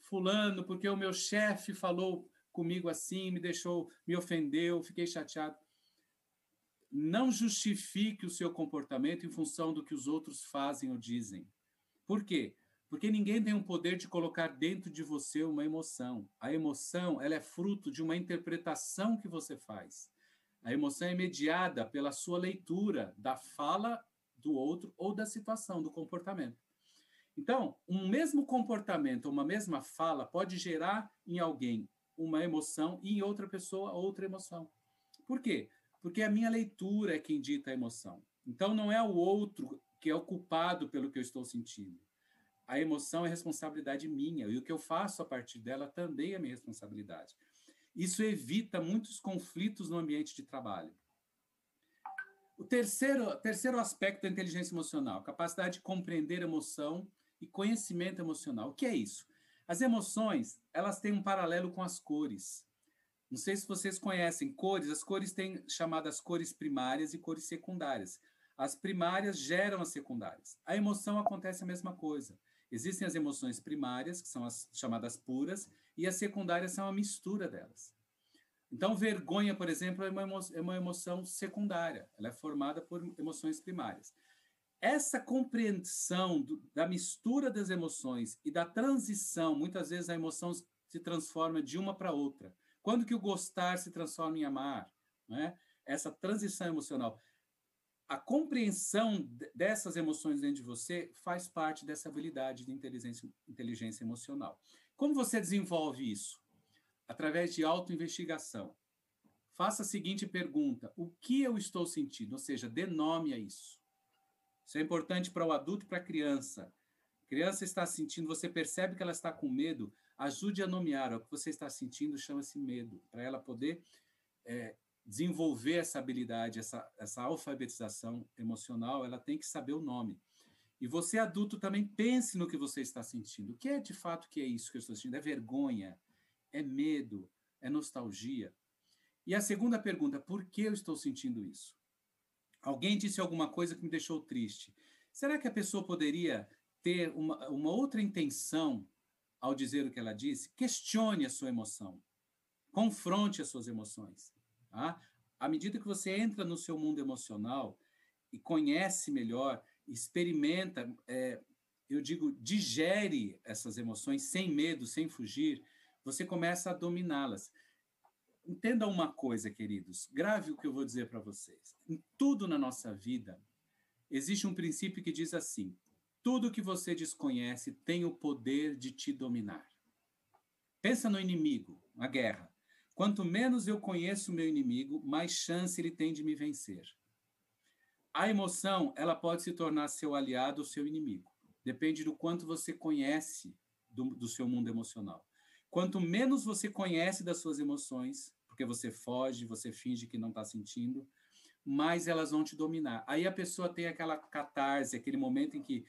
fulano, porque o meu chefe falou comigo assim, me deixou, me ofendeu, fiquei chateado. Não justifique o seu comportamento em função do que os outros fazem ou dizem. Por quê? Porque ninguém tem o poder de colocar dentro de você uma emoção. A emoção, ela é fruto de uma interpretação que você faz. A emoção é mediada pela sua leitura da fala do outro ou da situação, do comportamento. Então, um mesmo comportamento, uma mesma fala pode gerar em alguém uma emoção e em outra pessoa outra emoção. Por quê? Porque a minha leitura é quem dita a emoção. Então, não é o outro que é o culpado pelo que eu estou sentindo. A emoção é responsabilidade minha e o que eu faço a partir dela também é minha responsabilidade. Isso evita muitos conflitos no ambiente de trabalho. O terceiro, terceiro aspecto da inteligência emocional, capacidade de compreender emoção e conhecimento emocional. O que é isso? As emoções, elas têm um paralelo com as cores. Não sei se vocês conhecem cores, as cores têm chamadas cores primárias e cores secundárias. As primárias geram as secundárias. A emoção acontece a mesma coisa. Existem as emoções primárias, que são as chamadas puras, e as secundárias são a mistura delas. Então, vergonha, por exemplo, é uma, é emoção secundária, ela é formada por emoções primárias. Essa compreensão do, da mistura das emoções e da transição, muitas vezes a emoção se transforma de uma para outra. Quando que o gostar se transforma em amar? Né? Essa transição emocional. A compreensão dessas emoções dentro de você faz parte dessa habilidade de inteligência, inteligência emocional. Como você desenvolve isso? Através de autoinvestigação. Faça a seguinte pergunta: o que eu estou sentindo? Ou seja, dê nome a isso. Isso é importante para o adulto e para a criança. A criança está sentindo, você percebe que ela está com medo, ajude a nomear. O que você está sentindo chama-se medo, para ela poder é, desenvolver essa habilidade, essa, essa alfabetização emocional, ela tem que saber o nome. E você, adulto, também pense no que você está sentindo. O que é de fato que é isso que eu estou sentindo? É vergonha? É medo? É nostalgia? E a segunda pergunta, por que eu estou sentindo isso? Alguém disse alguma coisa que me deixou triste. Será que a pessoa poderia ter uma, uma outra intenção ao dizer o que ela disse? Questione a sua emoção. Confronte as suas emoções. Tá? À medida que você entra no seu mundo emocional e conhece melhor, experimenta, é, eu digo, digere essas emoções sem medo, sem fugir, você começa a dominá-las. Entenda uma coisa, queridos, grave o que eu vou dizer para vocês. Em tudo na nossa vida, existe um princípio que diz assim: tudo que você desconhece tem o poder de te dominar. Pensa no inimigo, na guerra. Quanto menos eu conheço o meu inimigo, mais chance ele tem de me vencer. A emoção, ela pode se tornar seu aliado ou seu inimigo. Depende do quanto você conhece do, do seu mundo emocional. Quanto menos você conhece das suas emoções, porque você foge, você finge que não está sentindo, mais elas vão te dominar. Aí a pessoa tem aquela catarse, aquele momento em que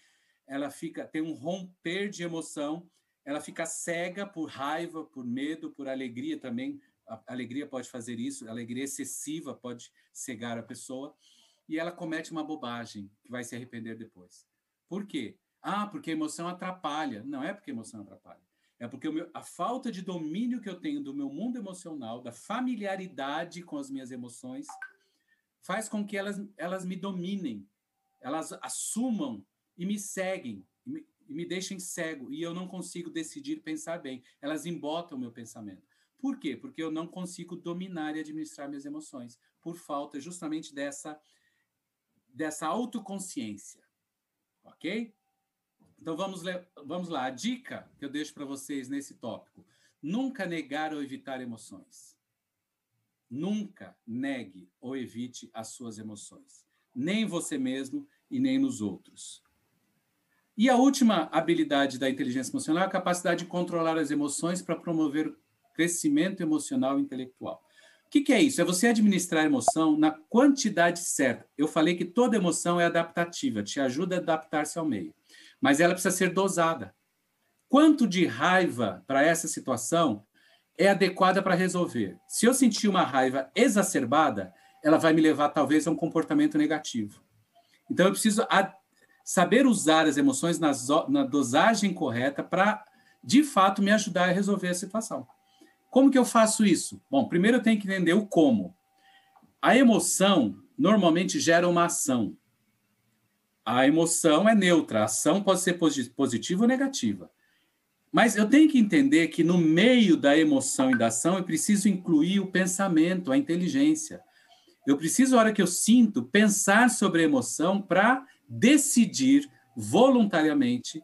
ela fica, tem um romper de emoção, ela fica cega por raiva, por medo, por alegria também. A alegria pode fazer isso, a alegria excessiva pode cegar a pessoa e ela comete uma bobagem que vai se arrepender depois. Por quê? Ah, porque a emoção atrapalha. Não é porque a emoção atrapalha. É porque meu, a falta de domínio que eu tenho do meu mundo emocional, da familiaridade com as minhas emoções, faz com que elas, elas me dominem, elas assumam e me seguem, e me, e me deixem cego, e eu não consigo decidir pensar bem. Elas embotam o meu pensamento. Por quê? Porque eu não consigo dominar e administrar minhas emoções, por falta justamente dessa dessa autoconsciência. Ok? Então vamos, vamos lá. A dica que eu deixo para vocês nesse tópico: nunca negar ou evitar emoções. Nunca negue ou evite as suas emoções, nem você mesmo e nem nos outros. E a última habilidade da inteligência emocional é a capacidade de controlar as emoções para promover crescimento emocional e intelectual. que, que é isso? É você administrar a emoção na quantidade certa. Eu falei que toda emoção é adaptativa, te ajuda a adaptar-se ao meio, mas ela precisa ser dosada. Quanto de raiva para essa situação é adequada para resolver? Se eu sentir uma raiva exacerbada, ela vai me levar talvez a um comportamento negativo. Então eu preciso saber usar as emoções na, dosagem correta para, de fato, me ajudar a resolver a situação. Como que eu faço isso? Bom, primeiro eu tenho que entender o como. A emoção normalmente gera uma ação. A emoção é neutra, a ação pode ser positiva ou negativa. Mas eu tenho que entender que no meio da emoção e da ação eu preciso incluir o pensamento, a inteligência. Eu preciso, na hora que eu sinto, pensar sobre a emoção para decidir voluntariamente,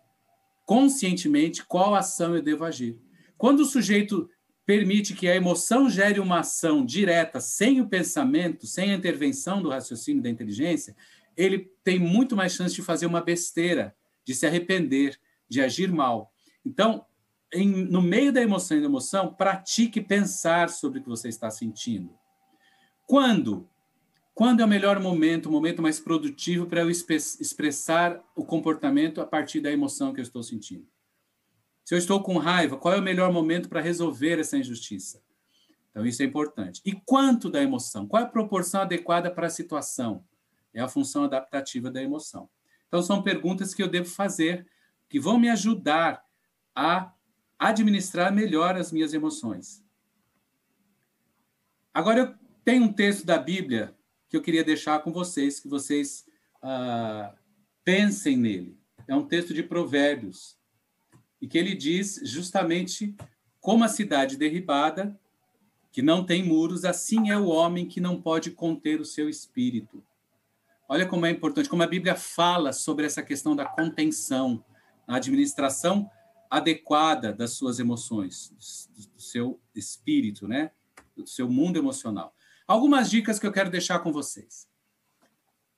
conscientemente, qual ação eu devo agir. Quando o sujeito permite que a emoção gere uma ação direta, sem o pensamento, sem a intervenção do raciocínio da inteligência, ele tem muito mais chance de fazer uma besteira, de se arrepender, de agir mal. Então, em, no meio da emoção e da emoção, pratique pensar sobre o que você está sentindo. Quando? Quando é o melhor momento, o momento mais produtivo para eu expressar o comportamento a partir da emoção que eu estou sentindo? Se eu estou com raiva, qual é o melhor momento para resolver essa injustiça? Então, isso é importante. E quanto da emoção? Qual é a proporção adequada para a situação? É a função adaptativa da emoção. Então, são perguntas que eu devo fazer que vão me ajudar a administrar melhor as minhas emoções. Agora, eu tenho um texto da Bíblia que eu queria deixar com vocês, que vocês ah, pensem nele. É um texto de Provérbios, e que ele diz justamente como a cidade derribada, que não tem muros, assim é o homem que não pode conter o seu espírito. Olha como é importante, como a Bíblia fala sobre essa questão da contenção, a administração adequada das suas emoções, do seu espírito, né? do seu mundo emocional. Algumas dicas que eu quero deixar com vocês.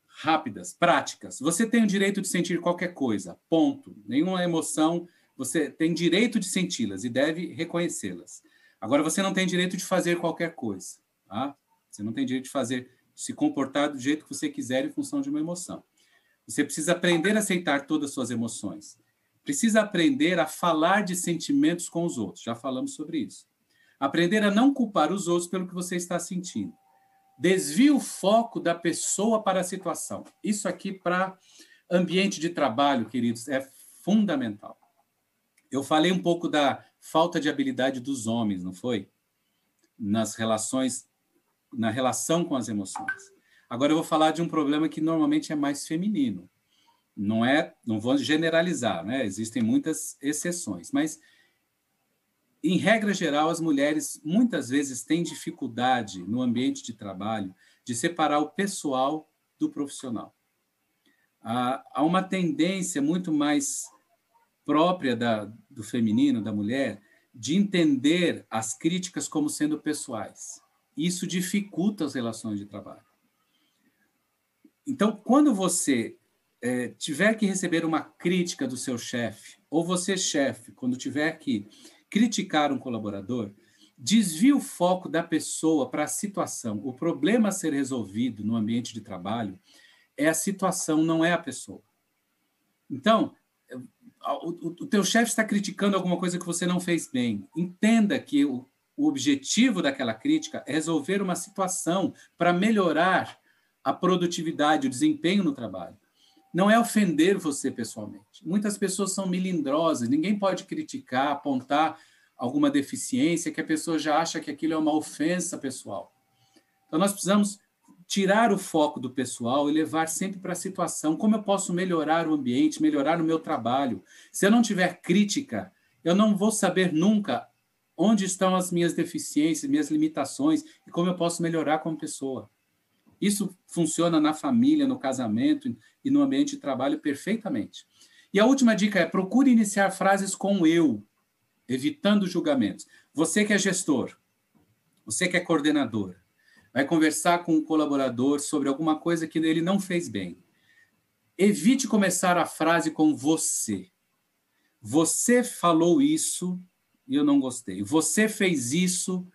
Rápidas, práticas. Você tem o direito de sentir qualquer coisa, ponto. Nenhuma emoção você tem direito de senti-las e deve reconhecê-las. Agora, você não tem direito de fazer qualquer coisa. Tá? Você não tem direito de fazer, se comportar do jeito que você quiser em função de uma emoção. Você precisa aprender a aceitar todas as suas emoções. Precisa aprender a falar de sentimentos com os outros. Já falamos sobre isso. Aprender a não culpar os outros pelo que você está sentindo. Desvie o foco da pessoa para a situação. Isso aqui para ambiente de trabalho, queridos, é fundamental. Eu falei um pouco da falta de habilidade dos homens, não foi? Nas relações, na relação com as emoções. Agora eu vou falar de um problema que normalmente é mais feminino. Não é, não vou generalizar, né? Existem muitas exceções, mas em regra geral, as mulheres muitas vezes têm dificuldade no ambiente de trabalho de separar o pessoal do profissional. Há uma tendência muito mais própria da, do feminino, da mulher, de entender as críticas como sendo pessoais. Isso dificulta as relações de trabalho. Então, quando você é, tiver que receber uma crítica do seu chefe, ou você, chefe, quando tiver que criticar um colaborador, desvie o foco da pessoa para a situação. O problema a ser resolvido no ambiente de trabalho é a situação, não é a pessoa. Então, o, o teu chefe está criticando alguma coisa que você não fez bem. Entenda que o, o objetivo daquela crítica é resolver uma situação para melhorar a produtividade, o desempenho no trabalho. Não é ofender você pessoalmente. Muitas pessoas são melindrosas, ninguém pode criticar, apontar alguma deficiência que a pessoa já acha que aquilo é uma ofensa pessoal. Então nós precisamos tirar o foco do pessoal e levar sempre para a situação, como eu posso melhorar o ambiente, melhorar o meu trabalho. Se eu não tiver crítica, eu não vou saber nunca onde estão as minhas deficiências, minhas limitações e como eu posso melhorar como pessoa. Isso funciona na família, no casamento e no ambiente de trabalho perfeitamente. E a última dica é procure iniciar frases com eu, evitando julgamentos. Você que é gestor, você que é coordenador, vai conversar com um colaborador sobre alguma coisa que ele não fez bem. Evite começar a frase com você. Você falou isso e eu não gostei. Você fez isso,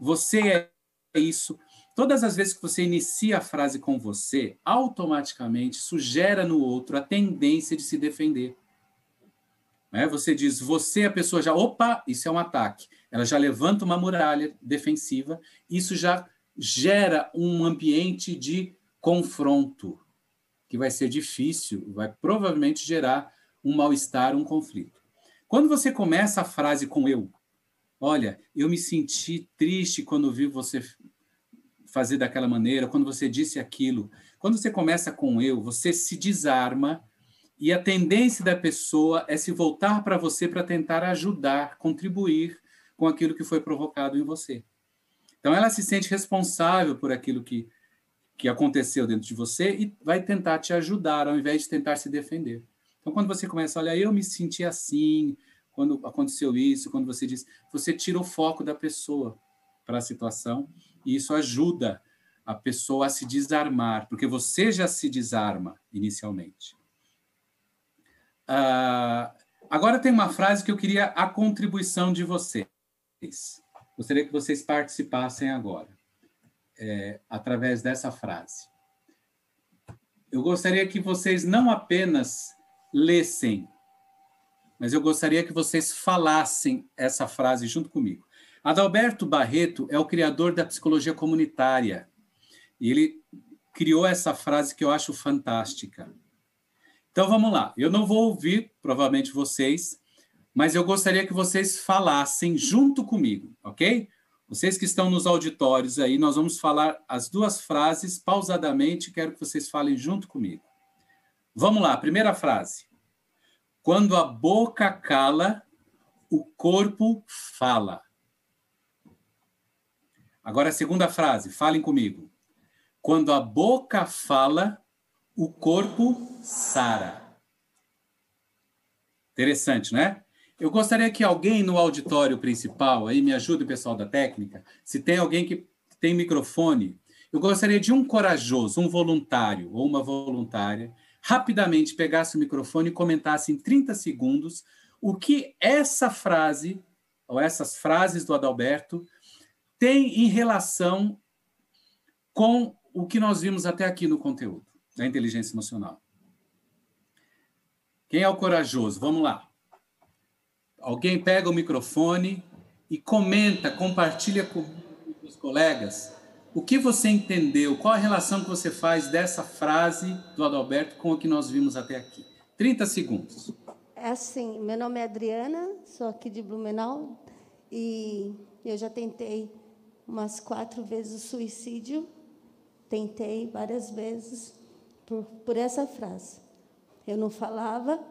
você é isso. Todas as vezes que você inicia a frase com você, automaticamente isso gera no outro a tendência de se defender. Né? Você diz você, a pessoa já, opa, isso é um ataque. Ela já levanta uma muralha defensiva, isso já gera um ambiente de confronto, que vai ser difícil, vai provavelmente gerar um mal-estar, um conflito. Quando você começa a frase com eu, olha, eu me senti triste quando vi você fazer daquela maneira, quando você disse aquilo. Quando você começa com eu, você se desarma e a tendência da pessoa é se voltar para você para tentar ajudar, contribuir com aquilo que foi provocado em você. Então ela se sente responsável por aquilo que, que aconteceu dentro de você e vai tentar te ajudar ao invés de tentar se defender. Então quando você começa, olha, eu me senti assim quando aconteceu isso, quando você diz, você tira o foco da pessoa para a situação e isso ajuda a pessoa a se desarmar, porque você já se desarma inicialmente. Uh, agora tem uma frase que eu queria a contribuição de vocês. Gostaria que vocês participassem agora, é, através dessa frase. Eu gostaria que vocês não apenas lessem, mas eu gostaria que vocês falassem essa frase junto comigo. Adalberto Barreto é o criador da psicologia comunitária. E ele criou essa frase que eu acho fantástica. Então vamos lá. Eu não vou ouvir, provavelmente vocês, mas eu gostaria que vocês falassem junto comigo, ok? Vocês que estão nos auditórios aí, nós vamos falar as duas frases pausadamente, quero que vocês falem junto comigo. Vamos lá, primeira frase. Quando a boca cala, o corpo fala. Agora a segunda frase, falem comigo. Quando a boca fala, o corpo sara. Interessante, né? Eu gostaria que alguém no auditório principal, aí me ajude o pessoal da técnica, se tem alguém que tem microfone, eu gostaria de um corajoso, um voluntário ou uma voluntária, rapidamente pegasse o microfone e comentasse em 30 segundos o que essa frase, ou essas frases do Adalberto, tem em relação com o que nós vimos até aqui no conteúdo da inteligência emocional. Quem é o corajoso? Vamos lá. Alguém pega o microfone e comenta, compartilha com os colegas o que você entendeu, qual a relação que você faz dessa frase do Adalberto com o que nós vimos até aqui. 30 segundos. É assim, meu nome é Adriana, sou aqui de Blumenau e eu já tentei umas quatro vezes o suicídio, tentei várias vezes por, por essa frase. Eu não falava,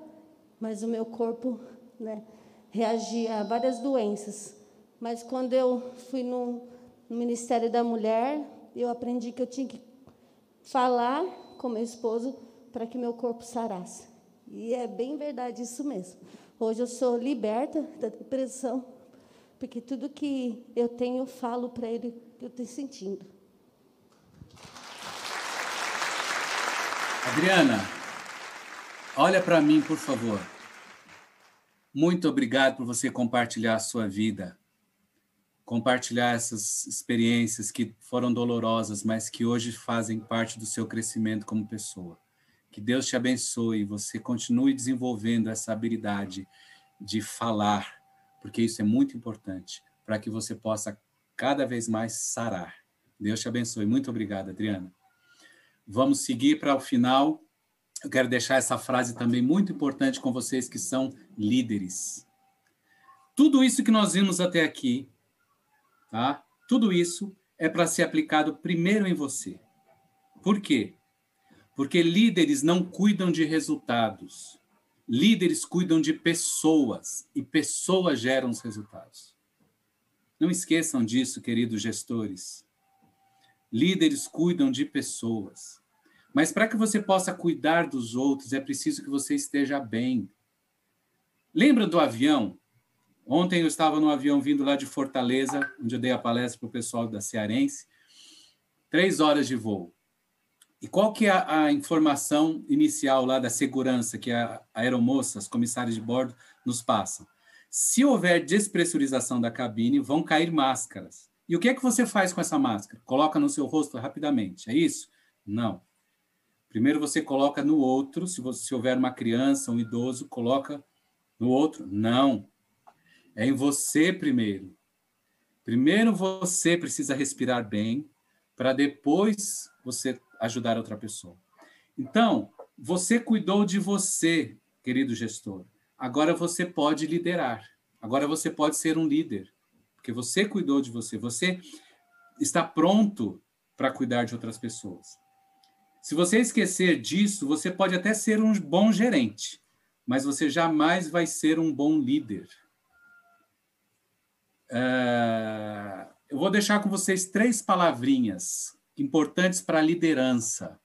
mas o meu corpo né, reagia a várias doenças. Mas quando eu fui no, no Ministério da Mulher, eu aprendi que eu tinha que falar com meu esposo para que meu corpo sarasse. E é bem verdade isso mesmo. Hoje eu sou liberta da depressão, porque tudo que eu tenho, eu falo para ele que eu estou sentindo. Adriana, olha para mim, por favor. Muito obrigado por você compartilhar a sua vida, compartilhar essas experiências que foram dolorosas, mas que hoje fazem parte do seu crescimento como pessoa. Que Deus te abençoe e você continue desenvolvendo essa habilidade de falar, porque isso é muito importante para que você possa cada vez mais sarar. Deus te abençoe. Muito obrigado, Adriana. Vamos seguir para o final eu quero deixar essa frase também muito importante com vocês que são líderes. Tudo isso que nós vimos até aqui, tá? Tudo isso é para ser aplicado primeiro em você. Por quê? Porque líderes não cuidam de resultados. Líderes cuidam de pessoas e pessoas geram os resultados. Não esqueçam disso, queridos gestores. Líderes cuidam de pessoas. Mas para que você possa cuidar dos outros, é preciso que você esteja bem. Lembra do avião? Ontem eu estava no avião vindo lá de Fortaleza, onde eu dei a palestra para o pessoal da Cearense. Três horas de voo. E qual que é a, informação inicial lá da segurança que a, a aeromoça, as comissárias de bordo, nos passam? Se houver despressurização da cabine, vão cair máscaras. E o que é que você faz com essa máscara? Coloca no seu rosto rapidamente, é isso? Não. Primeiro você coloca no outro, se, você, se houver uma criança, um idoso, coloca no outro. Não. É em você primeiro. Primeiro você precisa respirar bem, para depois você ajudar outra pessoa. Então, você cuidou de você, querido gestor. Agora você pode liderar. Agora você pode ser um líder, porque você cuidou de você. Você está pronto para cuidar de outras pessoas. Se você esquecer disso, você pode até ser um bom gerente, mas você jamais vai ser um bom líder. Uh, eu vou deixar com vocês três palavrinhas importantes para a liderança.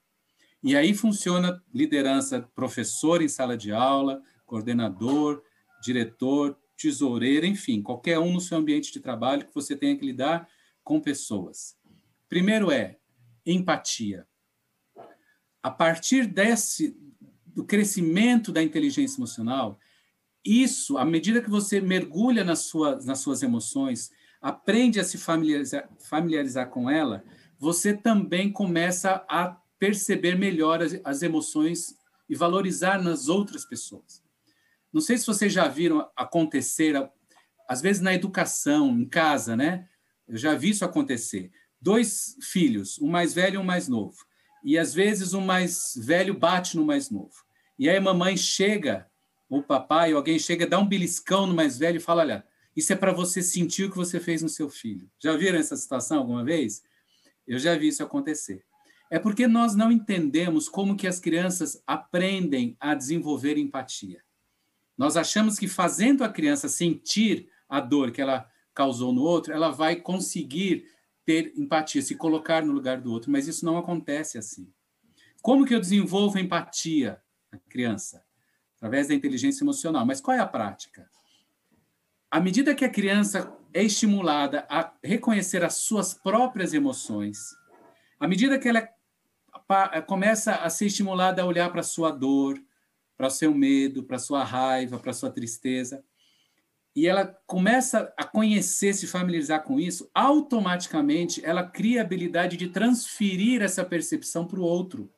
E aí funciona liderança professor em sala de aula, coordenador, diretor, tesoureiro, enfim, qualquer um no seu ambiente de trabalho que você tenha que lidar com pessoas. Primeiro é empatia a partir desse do crescimento da inteligência emocional, isso, à medida que você mergulha nas suas, nas suas emoções, aprende a se familiarizar, familiarizar com ela, você também começa a perceber melhor as, as emoções e valorizar nas outras pessoas. Não sei se vocês já viram acontecer, às vezes na educação, em casa, né? Eu já vi isso acontecer. Dois filhos, um mais velho e um mais novo e às vezes o mais velho bate no mais novo. E aí a mamãe chega, o papai, ou alguém chega, dá um beliscão no mais velho e fala: Olha, isso é para você sentir o que você fez no seu filho. Já viram essa situação alguma vez? Eu já vi isso acontecer. É porque nós não entendemos como que as crianças aprendem a desenvolver empatia. Nós achamos que fazendo a criança sentir a dor que ela causou no outro, ela vai conseguir ter empatia, se colocar no lugar do outro, mas isso não acontece assim. Como que eu desenvolvo empatia na criança? Através da inteligência emocional. Mas qual é a prática? À medida que a criança é estimulada a reconhecer as suas próprias emoções, à medida que ela começa a ser estimulada a olhar para a sua dor, para o seu medo, para a sua raiva, para a sua tristeza, e ela começa a conhecer, se familiarizar com isso, automaticamente ela cria a habilidade de transferir essa percepção para o outro.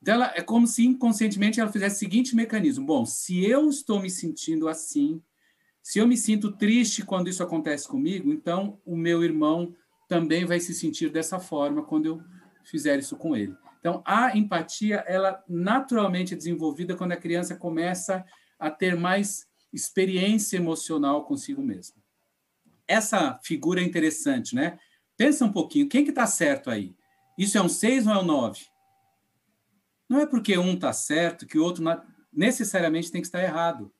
Então, ela, é como se inconscientemente ela fizesse o seguinte mecanismo: bom, se eu estou me sentindo assim, se eu me sinto triste quando isso acontece comigo, então o meu irmão também vai se sentir dessa forma quando eu fizer isso com ele. Então, a empatia, ela naturalmente é desenvolvida quando a criança começa a ter mais experiência emocional consigo mesmo. Essa figura é interessante, né? Pensa um pouquinho, quem que está certo aí? Isso é um 6 ou é um 9? Não é porque um está certo que o outro necessariamente tem que estar errado.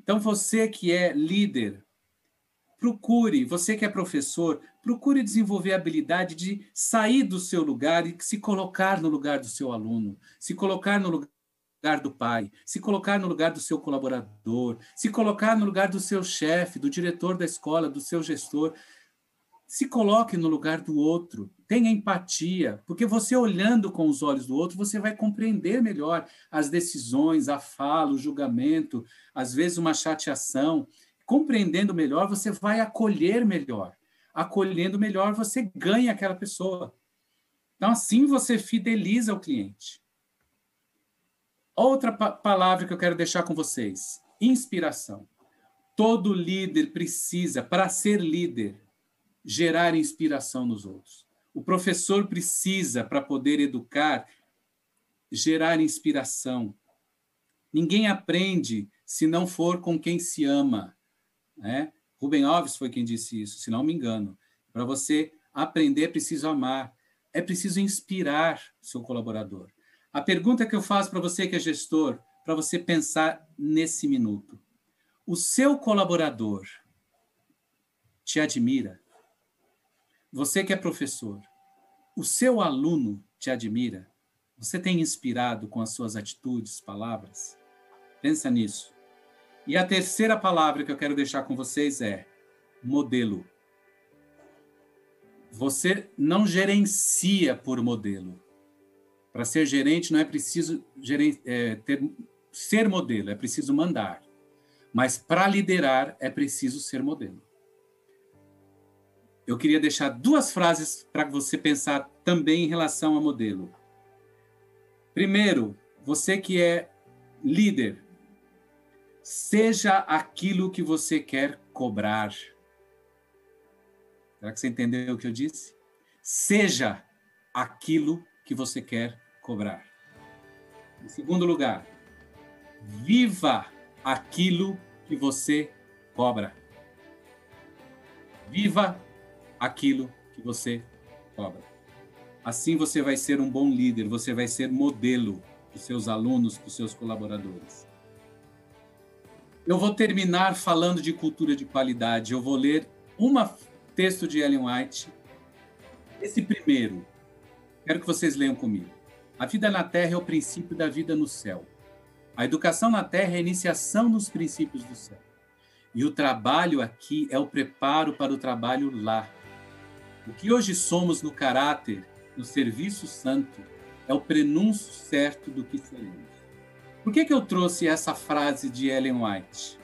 Então, você que é líder, procure, você que é professor, procure desenvolver a habilidade de sair do seu lugar e se colocar no lugar do seu aluno, se colocar no lugar lugar do pai, se colocar no lugar do seu colaborador, se colocar no lugar do seu chefe, do diretor da escola, do seu gestor. Se coloque no lugar do outro, tenha empatia, porque você olhando com os olhos do outro, você vai compreender melhor as decisões, a fala, o julgamento, às vezes uma chateação. Compreendendo melhor, você vai acolher melhor. Acolhendo melhor, você ganha aquela pessoa. Então, assim você fideliza o cliente. Outra pa palavra que eu quero deixar com vocês: inspiração. Todo líder precisa, para ser líder, gerar inspiração nos outros. O professor precisa, para poder educar, gerar inspiração. Ninguém aprende se não for com quem se ama. Né? Rubem Alves foi quem disse isso, se não me engano. Para você aprender, é preciso amar. É preciso inspirar seu colaborador. A pergunta que eu faço para você que é gestor, para você pensar nesse minuto. O seu colaborador te admira? Você que é professor, o seu aluno te admira? Você tem inspirado com as suas atitudes, palavras? Pensa nisso. E a terceira palavra que eu quero deixar com vocês é modelo. Você não gerencia por modelo. Para ser gerente não é preciso é, ter, ser modelo, é preciso mandar. Mas para liderar é preciso ser modelo. Eu queria deixar duas frases para você pensar também em relação ao modelo. Primeiro, você que é líder, seja aquilo que você quer cobrar. Será que você entendeu o que eu disse? Seja aquilo que você quer cobrar. Em segundo lugar, viva aquilo que você cobra. Viva aquilo que você cobra. Assim você vai ser um bom líder, você vai ser modelo para os seus alunos, para os seus colaboradores. Eu vou terminar falando de cultura de qualidade. Eu vou ler um texto de Ellen White. Esse primeiro, quero que vocês leiam comigo. A vida na Terra é o princípio da vida no céu. A educação na Terra é a iniciação nos princípios do céu. E o trabalho aqui é o preparo para o trabalho lá. O que hoje somos no caráter, no serviço santo, é o prenúncio certo do que seremos. Por que, que eu trouxe essa frase de Ellen White?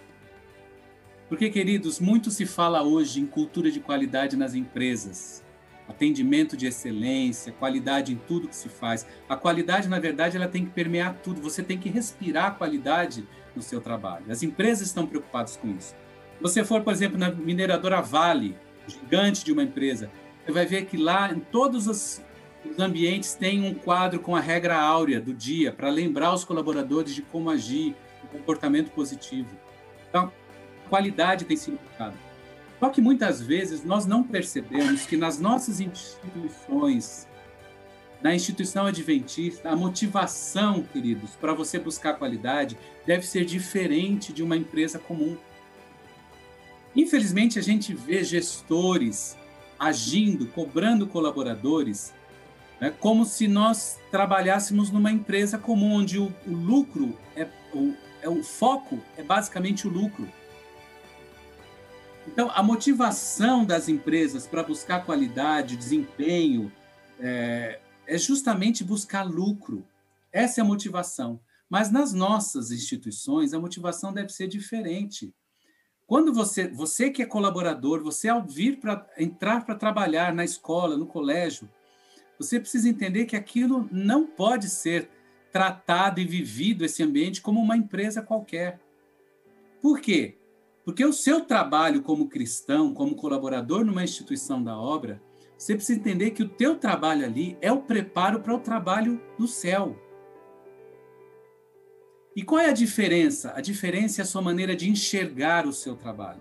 Porque, queridos, muito se fala hoje em cultura de qualidade nas empresas. Atendimento de excelência, qualidade em tudo que se faz. A qualidade, na verdade, ela tem que permear tudo. Você tem que respirar a qualidade no seu trabalho. As empresas estão preocupadas com isso. Se você for, por exemplo, na mineradora Vale, gigante de uma empresa, você vai ver que lá, em todos os os ambientes têm um quadro com a regra áurea do dia para lembrar os colaboradores de como agir, o comportamento positivo. Então, a qualidade tem buscada. Só que muitas vezes nós não percebemos que nas nossas instituições, na instituição adventista, a motivação, queridos, para você buscar qualidade deve ser diferente de uma empresa comum. Infelizmente, a gente vê gestores agindo, cobrando colaboradores é como se nós trabalhássemos numa empresa comum, onde o, o lucro, é o, é o foco é basicamente o lucro. Então, a motivação das empresas para buscar qualidade, desempenho, é, é justamente buscar lucro. Essa é a motivação. Mas nas nossas instituições, a motivação deve ser diferente. Quando você, você que é colaborador, você ao vir para entrar para trabalhar na escola, no colégio, você precisa entender que aquilo não pode ser tratado e vivido esse ambiente como uma empresa qualquer. Por quê? Porque o seu trabalho como cristão, como colaborador numa instituição da obra, você precisa entender que o teu trabalho ali é o preparo para o trabalho no céu. E qual é a diferença? A diferença é a sua maneira de enxergar o seu trabalho.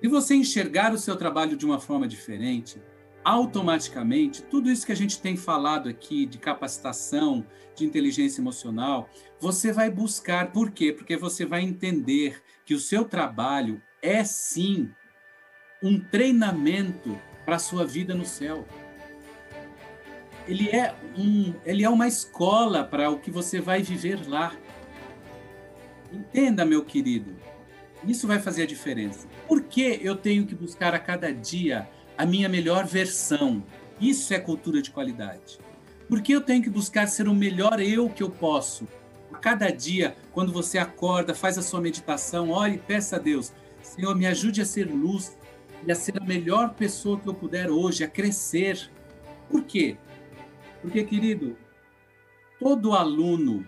Se você enxergar o seu trabalho de uma forma diferente, automaticamente, tudo isso que a gente tem falado aqui de capacitação, de inteligência emocional, você vai buscar. Por quê? Porque você vai entender que o seu trabalho é sim um treinamento para a sua vida no céu. Ele é, um, ele é uma escola para o que você vai viver lá. Entenda, meu querido, isso vai fazer a diferença. Por que eu tenho que buscar a cada dia a minha melhor versão. Isso é cultura de qualidade. Porque eu tenho que buscar ser o melhor eu que eu posso. A cada dia, quando você acorda, faz a sua meditação, ore e peça a Deus: Senhor, me ajude a ser luz e a ser a melhor pessoa que eu puder hoje, a crescer. Por quê? Porque, querido, todo aluno,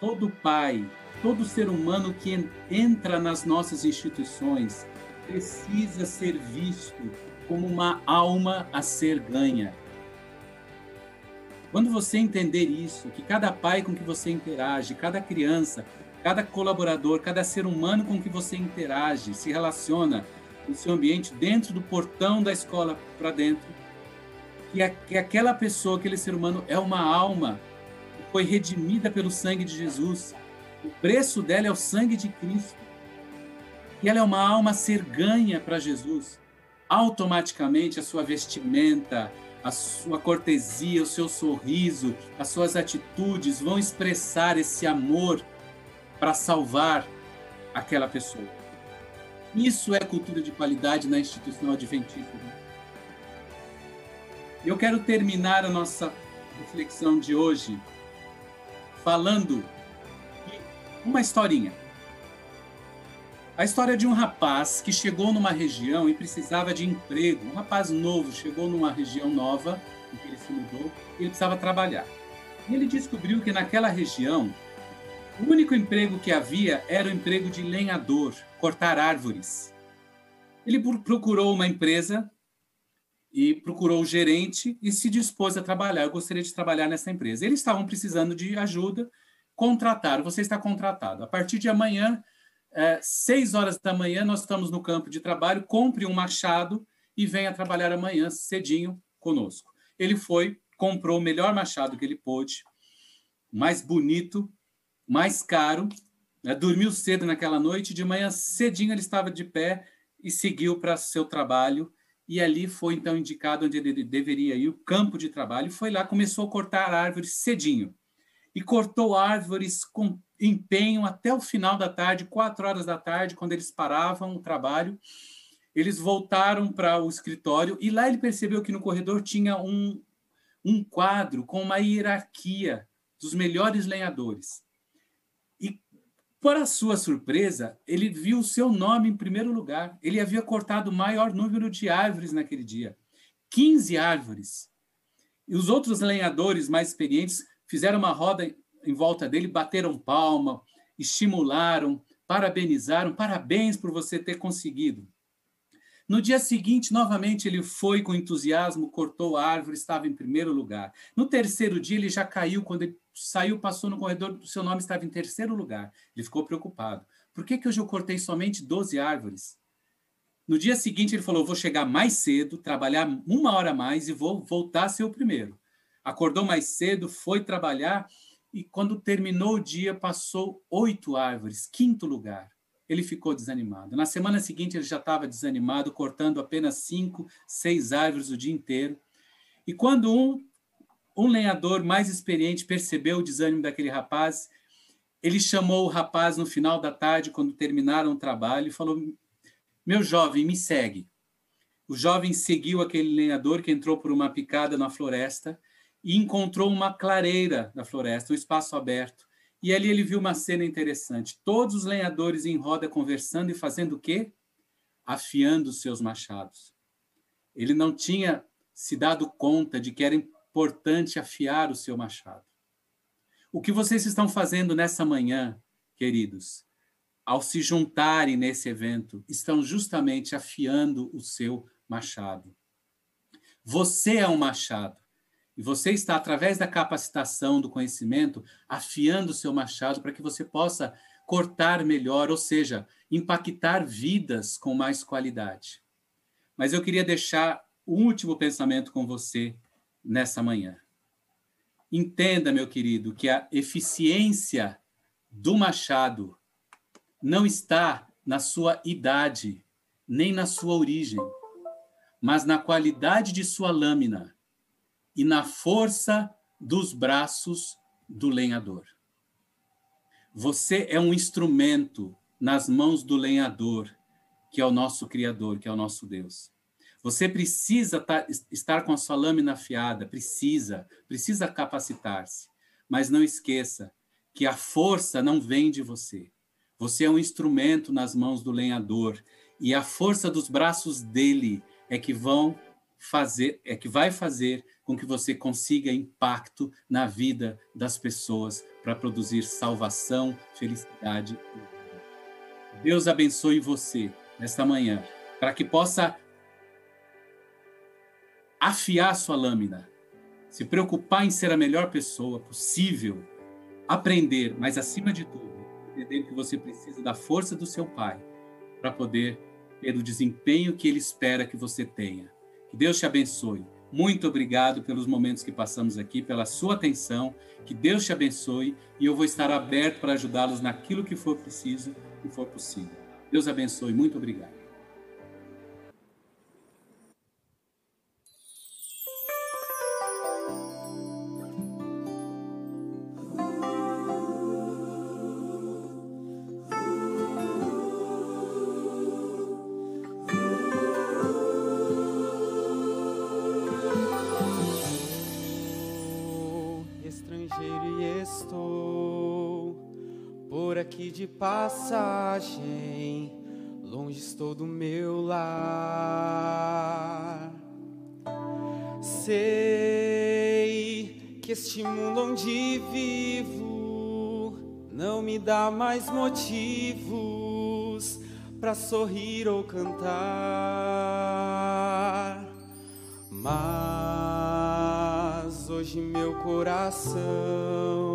todo pai, todo ser humano que entra nas nossas instituições precisa ser visto como uma alma a ser ganha. Quando você entender isso, que cada pai com que você interage, cada criança, cada colaborador, cada ser humano com que você interage, se relaciona no seu ambiente, dentro do portão da escola para dentro, que, a, que aquela pessoa, aquele ser humano é uma alma que foi redimida pelo sangue de Jesus. O preço dela é o sangue de Cristo. E ela é uma alma a ser ganha para Jesus automaticamente a sua vestimenta, a sua cortesia, o seu sorriso, as suas atitudes vão expressar esse amor para salvar aquela pessoa. Isso é cultura de qualidade na instituição adventista. Eu quero terminar a nossa reflexão de hoje falando uma historinha. A história de um rapaz que chegou numa região e precisava de emprego. Um rapaz novo chegou numa região nova, em que ele se mudou, e ele precisava trabalhar. E ele descobriu que naquela região, o único emprego que havia era o emprego de lenhador, cortar árvores. Ele procurou uma empresa e procurou o gerente e se dispôs a trabalhar. Eu gostaria de trabalhar nessa empresa. Eles estavam precisando de ajuda, contrataram. Você está contratado. A partir de amanhã, é, seis horas da manhã, nós estamos no campo de trabalho, compre um machado e venha trabalhar amanhã cedinho conosco. Ele foi, comprou o melhor machado que ele pôde, mais bonito, mais caro, né? dormiu cedo naquela noite, de manhã cedinho ele estava de pé e seguiu para seu trabalho, e ali foi então indicado onde ele deveria ir, o campo de trabalho, foi lá, começou a cortar árvores cedinho. E cortou árvores com empenho até o final da tarde, quatro horas da tarde, quando eles paravam o trabalho. Eles voltaram para o escritório e lá ele percebeu que no corredor tinha um, um quadro com uma hierarquia dos melhores lenhadores. Para sua surpresa, ele viu o seu nome em primeiro lugar. Ele havia cortado o maior número de árvores naquele dia 15 árvores. E os outros lenhadores mais experientes fizeram uma roda em volta dele bateram palma, estimularam, parabenizaram, parabéns por você ter conseguido. No dia seguinte, novamente, ele foi com entusiasmo, cortou a árvore, estava em primeiro lugar. No terceiro dia, ele já caiu, quando ele saiu, passou no corredor, seu nome estava em terceiro lugar. Ele ficou preocupado. Por que, que hoje eu cortei somente 12 árvores? No dia seguinte, ele falou: vou chegar mais cedo, trabalhar uma hora mais e vou voltar a ser o primeiro. Acordou mais cedo, foi trabalhar e quando terminou o dia, passou oito árvores, quinto lugar. Ele ficou desanimado. Na semana seguinte, ele já estava desanimado, cortando apenas cinco, seis árvores o dia inteiro. E quando um, um lenhador mais experiente percebeu o desânimo daquele rapaz, ele chamou o rapaz no final da tarde, quando terminaram o trabalho, e falou: Meu jovem, me segue. O jovem seguiu aquele lenhador que entrou por uma picada na floresta e encontrou uma clareira da floresta, um espaço aberto. E ali ele viu uma cena interessante. Todos os lenhadores em roda conversando e fazendo o quê? Afiando seus machados. Ele não tinha se dado conta de que era importante afiar o seu machado. O que vocês estão fazendo nessa manhã, queridos, ao se juntarem nesse evento, estão justamente afiando o seu machado. Você é um machado. E você está, através da capacitação, do conhecimento, afiando o seu machado para que você possa cortar melhor, ou seja, impactar vidas com mais qualidade. Mas eu queria deixar um último pensamento com você nessa manhã. Entenda, meu querido, que a eficiência do machado não está na sua idade, nem na sua origem, mas na qualidade de sua lâmina e na força dos braços do lenhador. Você é um instrumento nas mãos do lenhador, que é o nosso Criador, que é o nosso Deus. Você precisa estar com a sua lâmina afiada, precisa, precisa capacitar-se. Mas não esqueça que a força não vem de você. Você é um instrumento nas mãos do lenhador e a força dos braços dele é que vão fazer, é que vai fazer com que você consiga impacto na vida das pessoas para produzir salvação, felicidade. Deus abençoe você nesta manhã, para que possa afiar sua lâmina, se preocupar em ser a melhor pessoa possível, aprender, mas acima de tudo, entender que você precisa da força do seu pai para poder ter o desempenho que ele espera que você tenha. Que Deus te abençoe. Muito obrigado pelos momentos que passamos aqui, pela sua atenção. Que Deus te abençoe e eu vou estar aberto para ajudá-los naquilo que for preciso e for possível. Deus abençoe. Muito obrigado. Passagem, longe estou do meu lar. Sei que este mundo onde vivo não me dá mais motivos para sorrir ou cantar. Mas hoje meu coração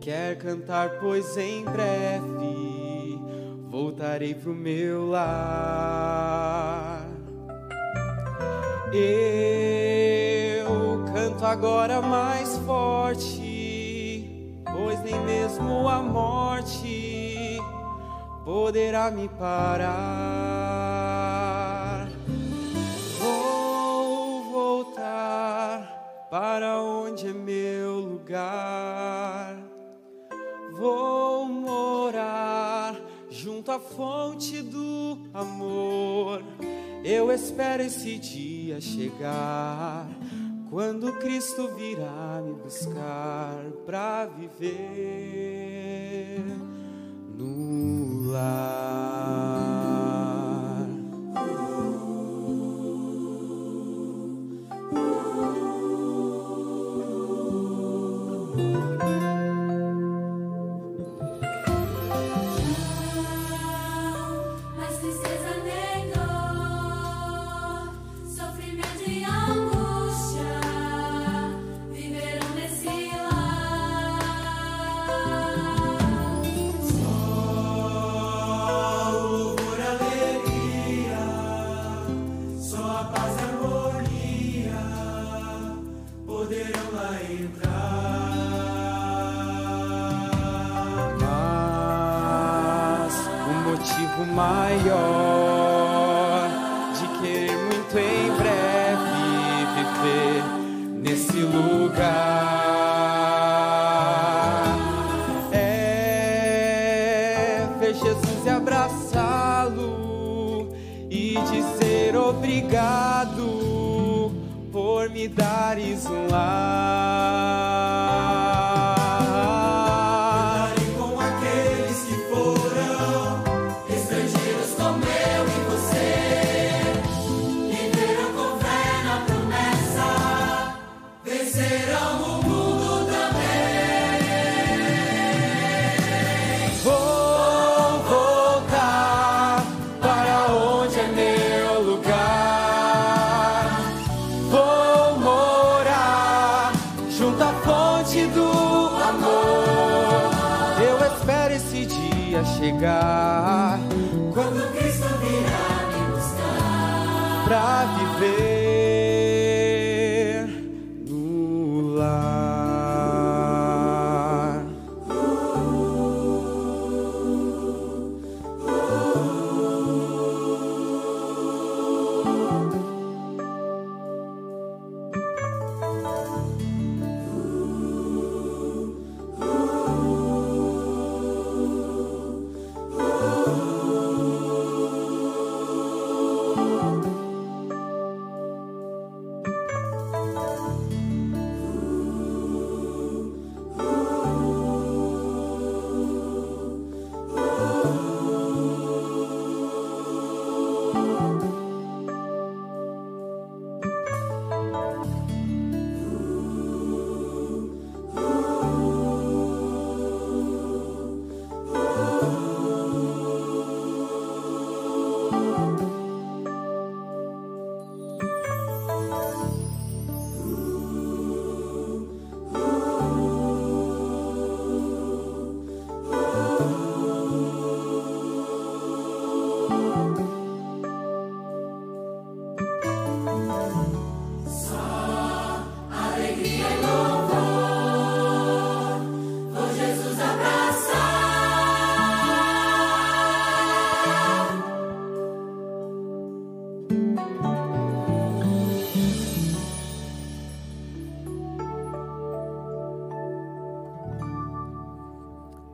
quer cantar, pois em breve voltarei pro meu lar. Eu canto agora mais forte, pois nem mesmo a morte poderá me parar. Vou voltar para onde é meu lugar. Vou morar junto à fonte do amor. Eu espero esse dia chegar, quando Cristo virá me buscar para viver no lar. Me dares um lar.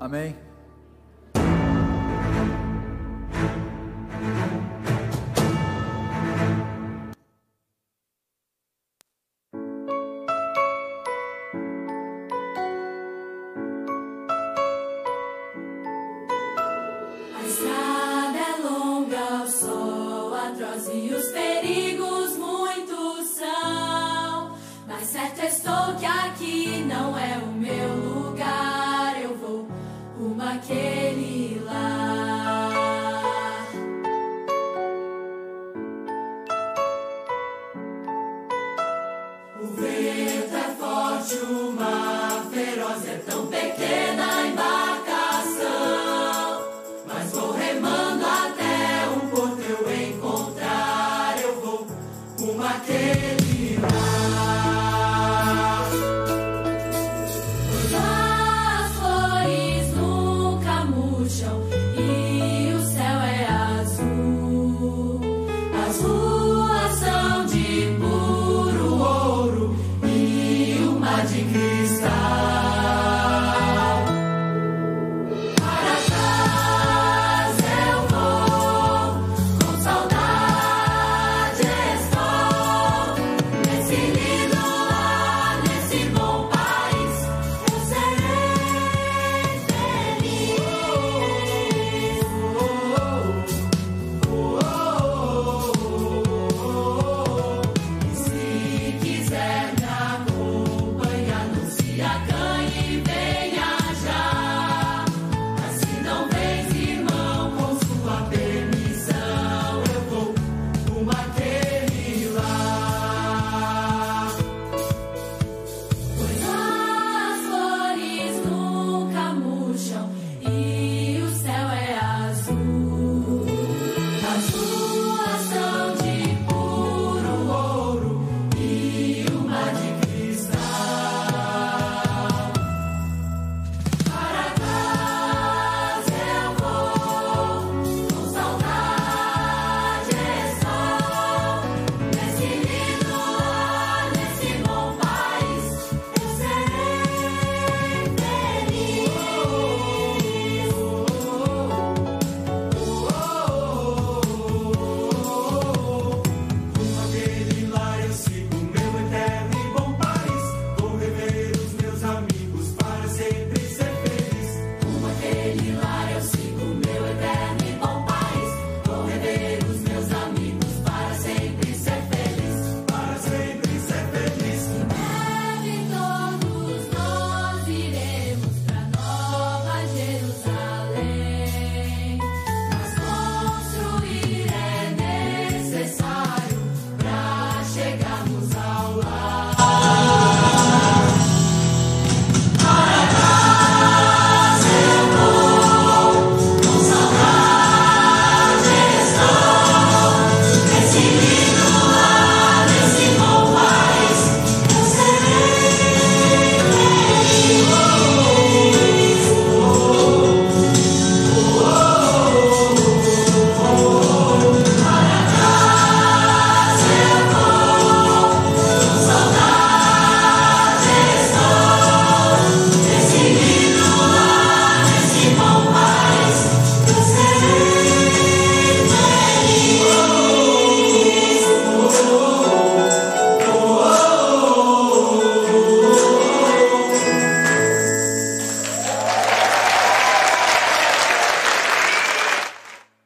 Amém.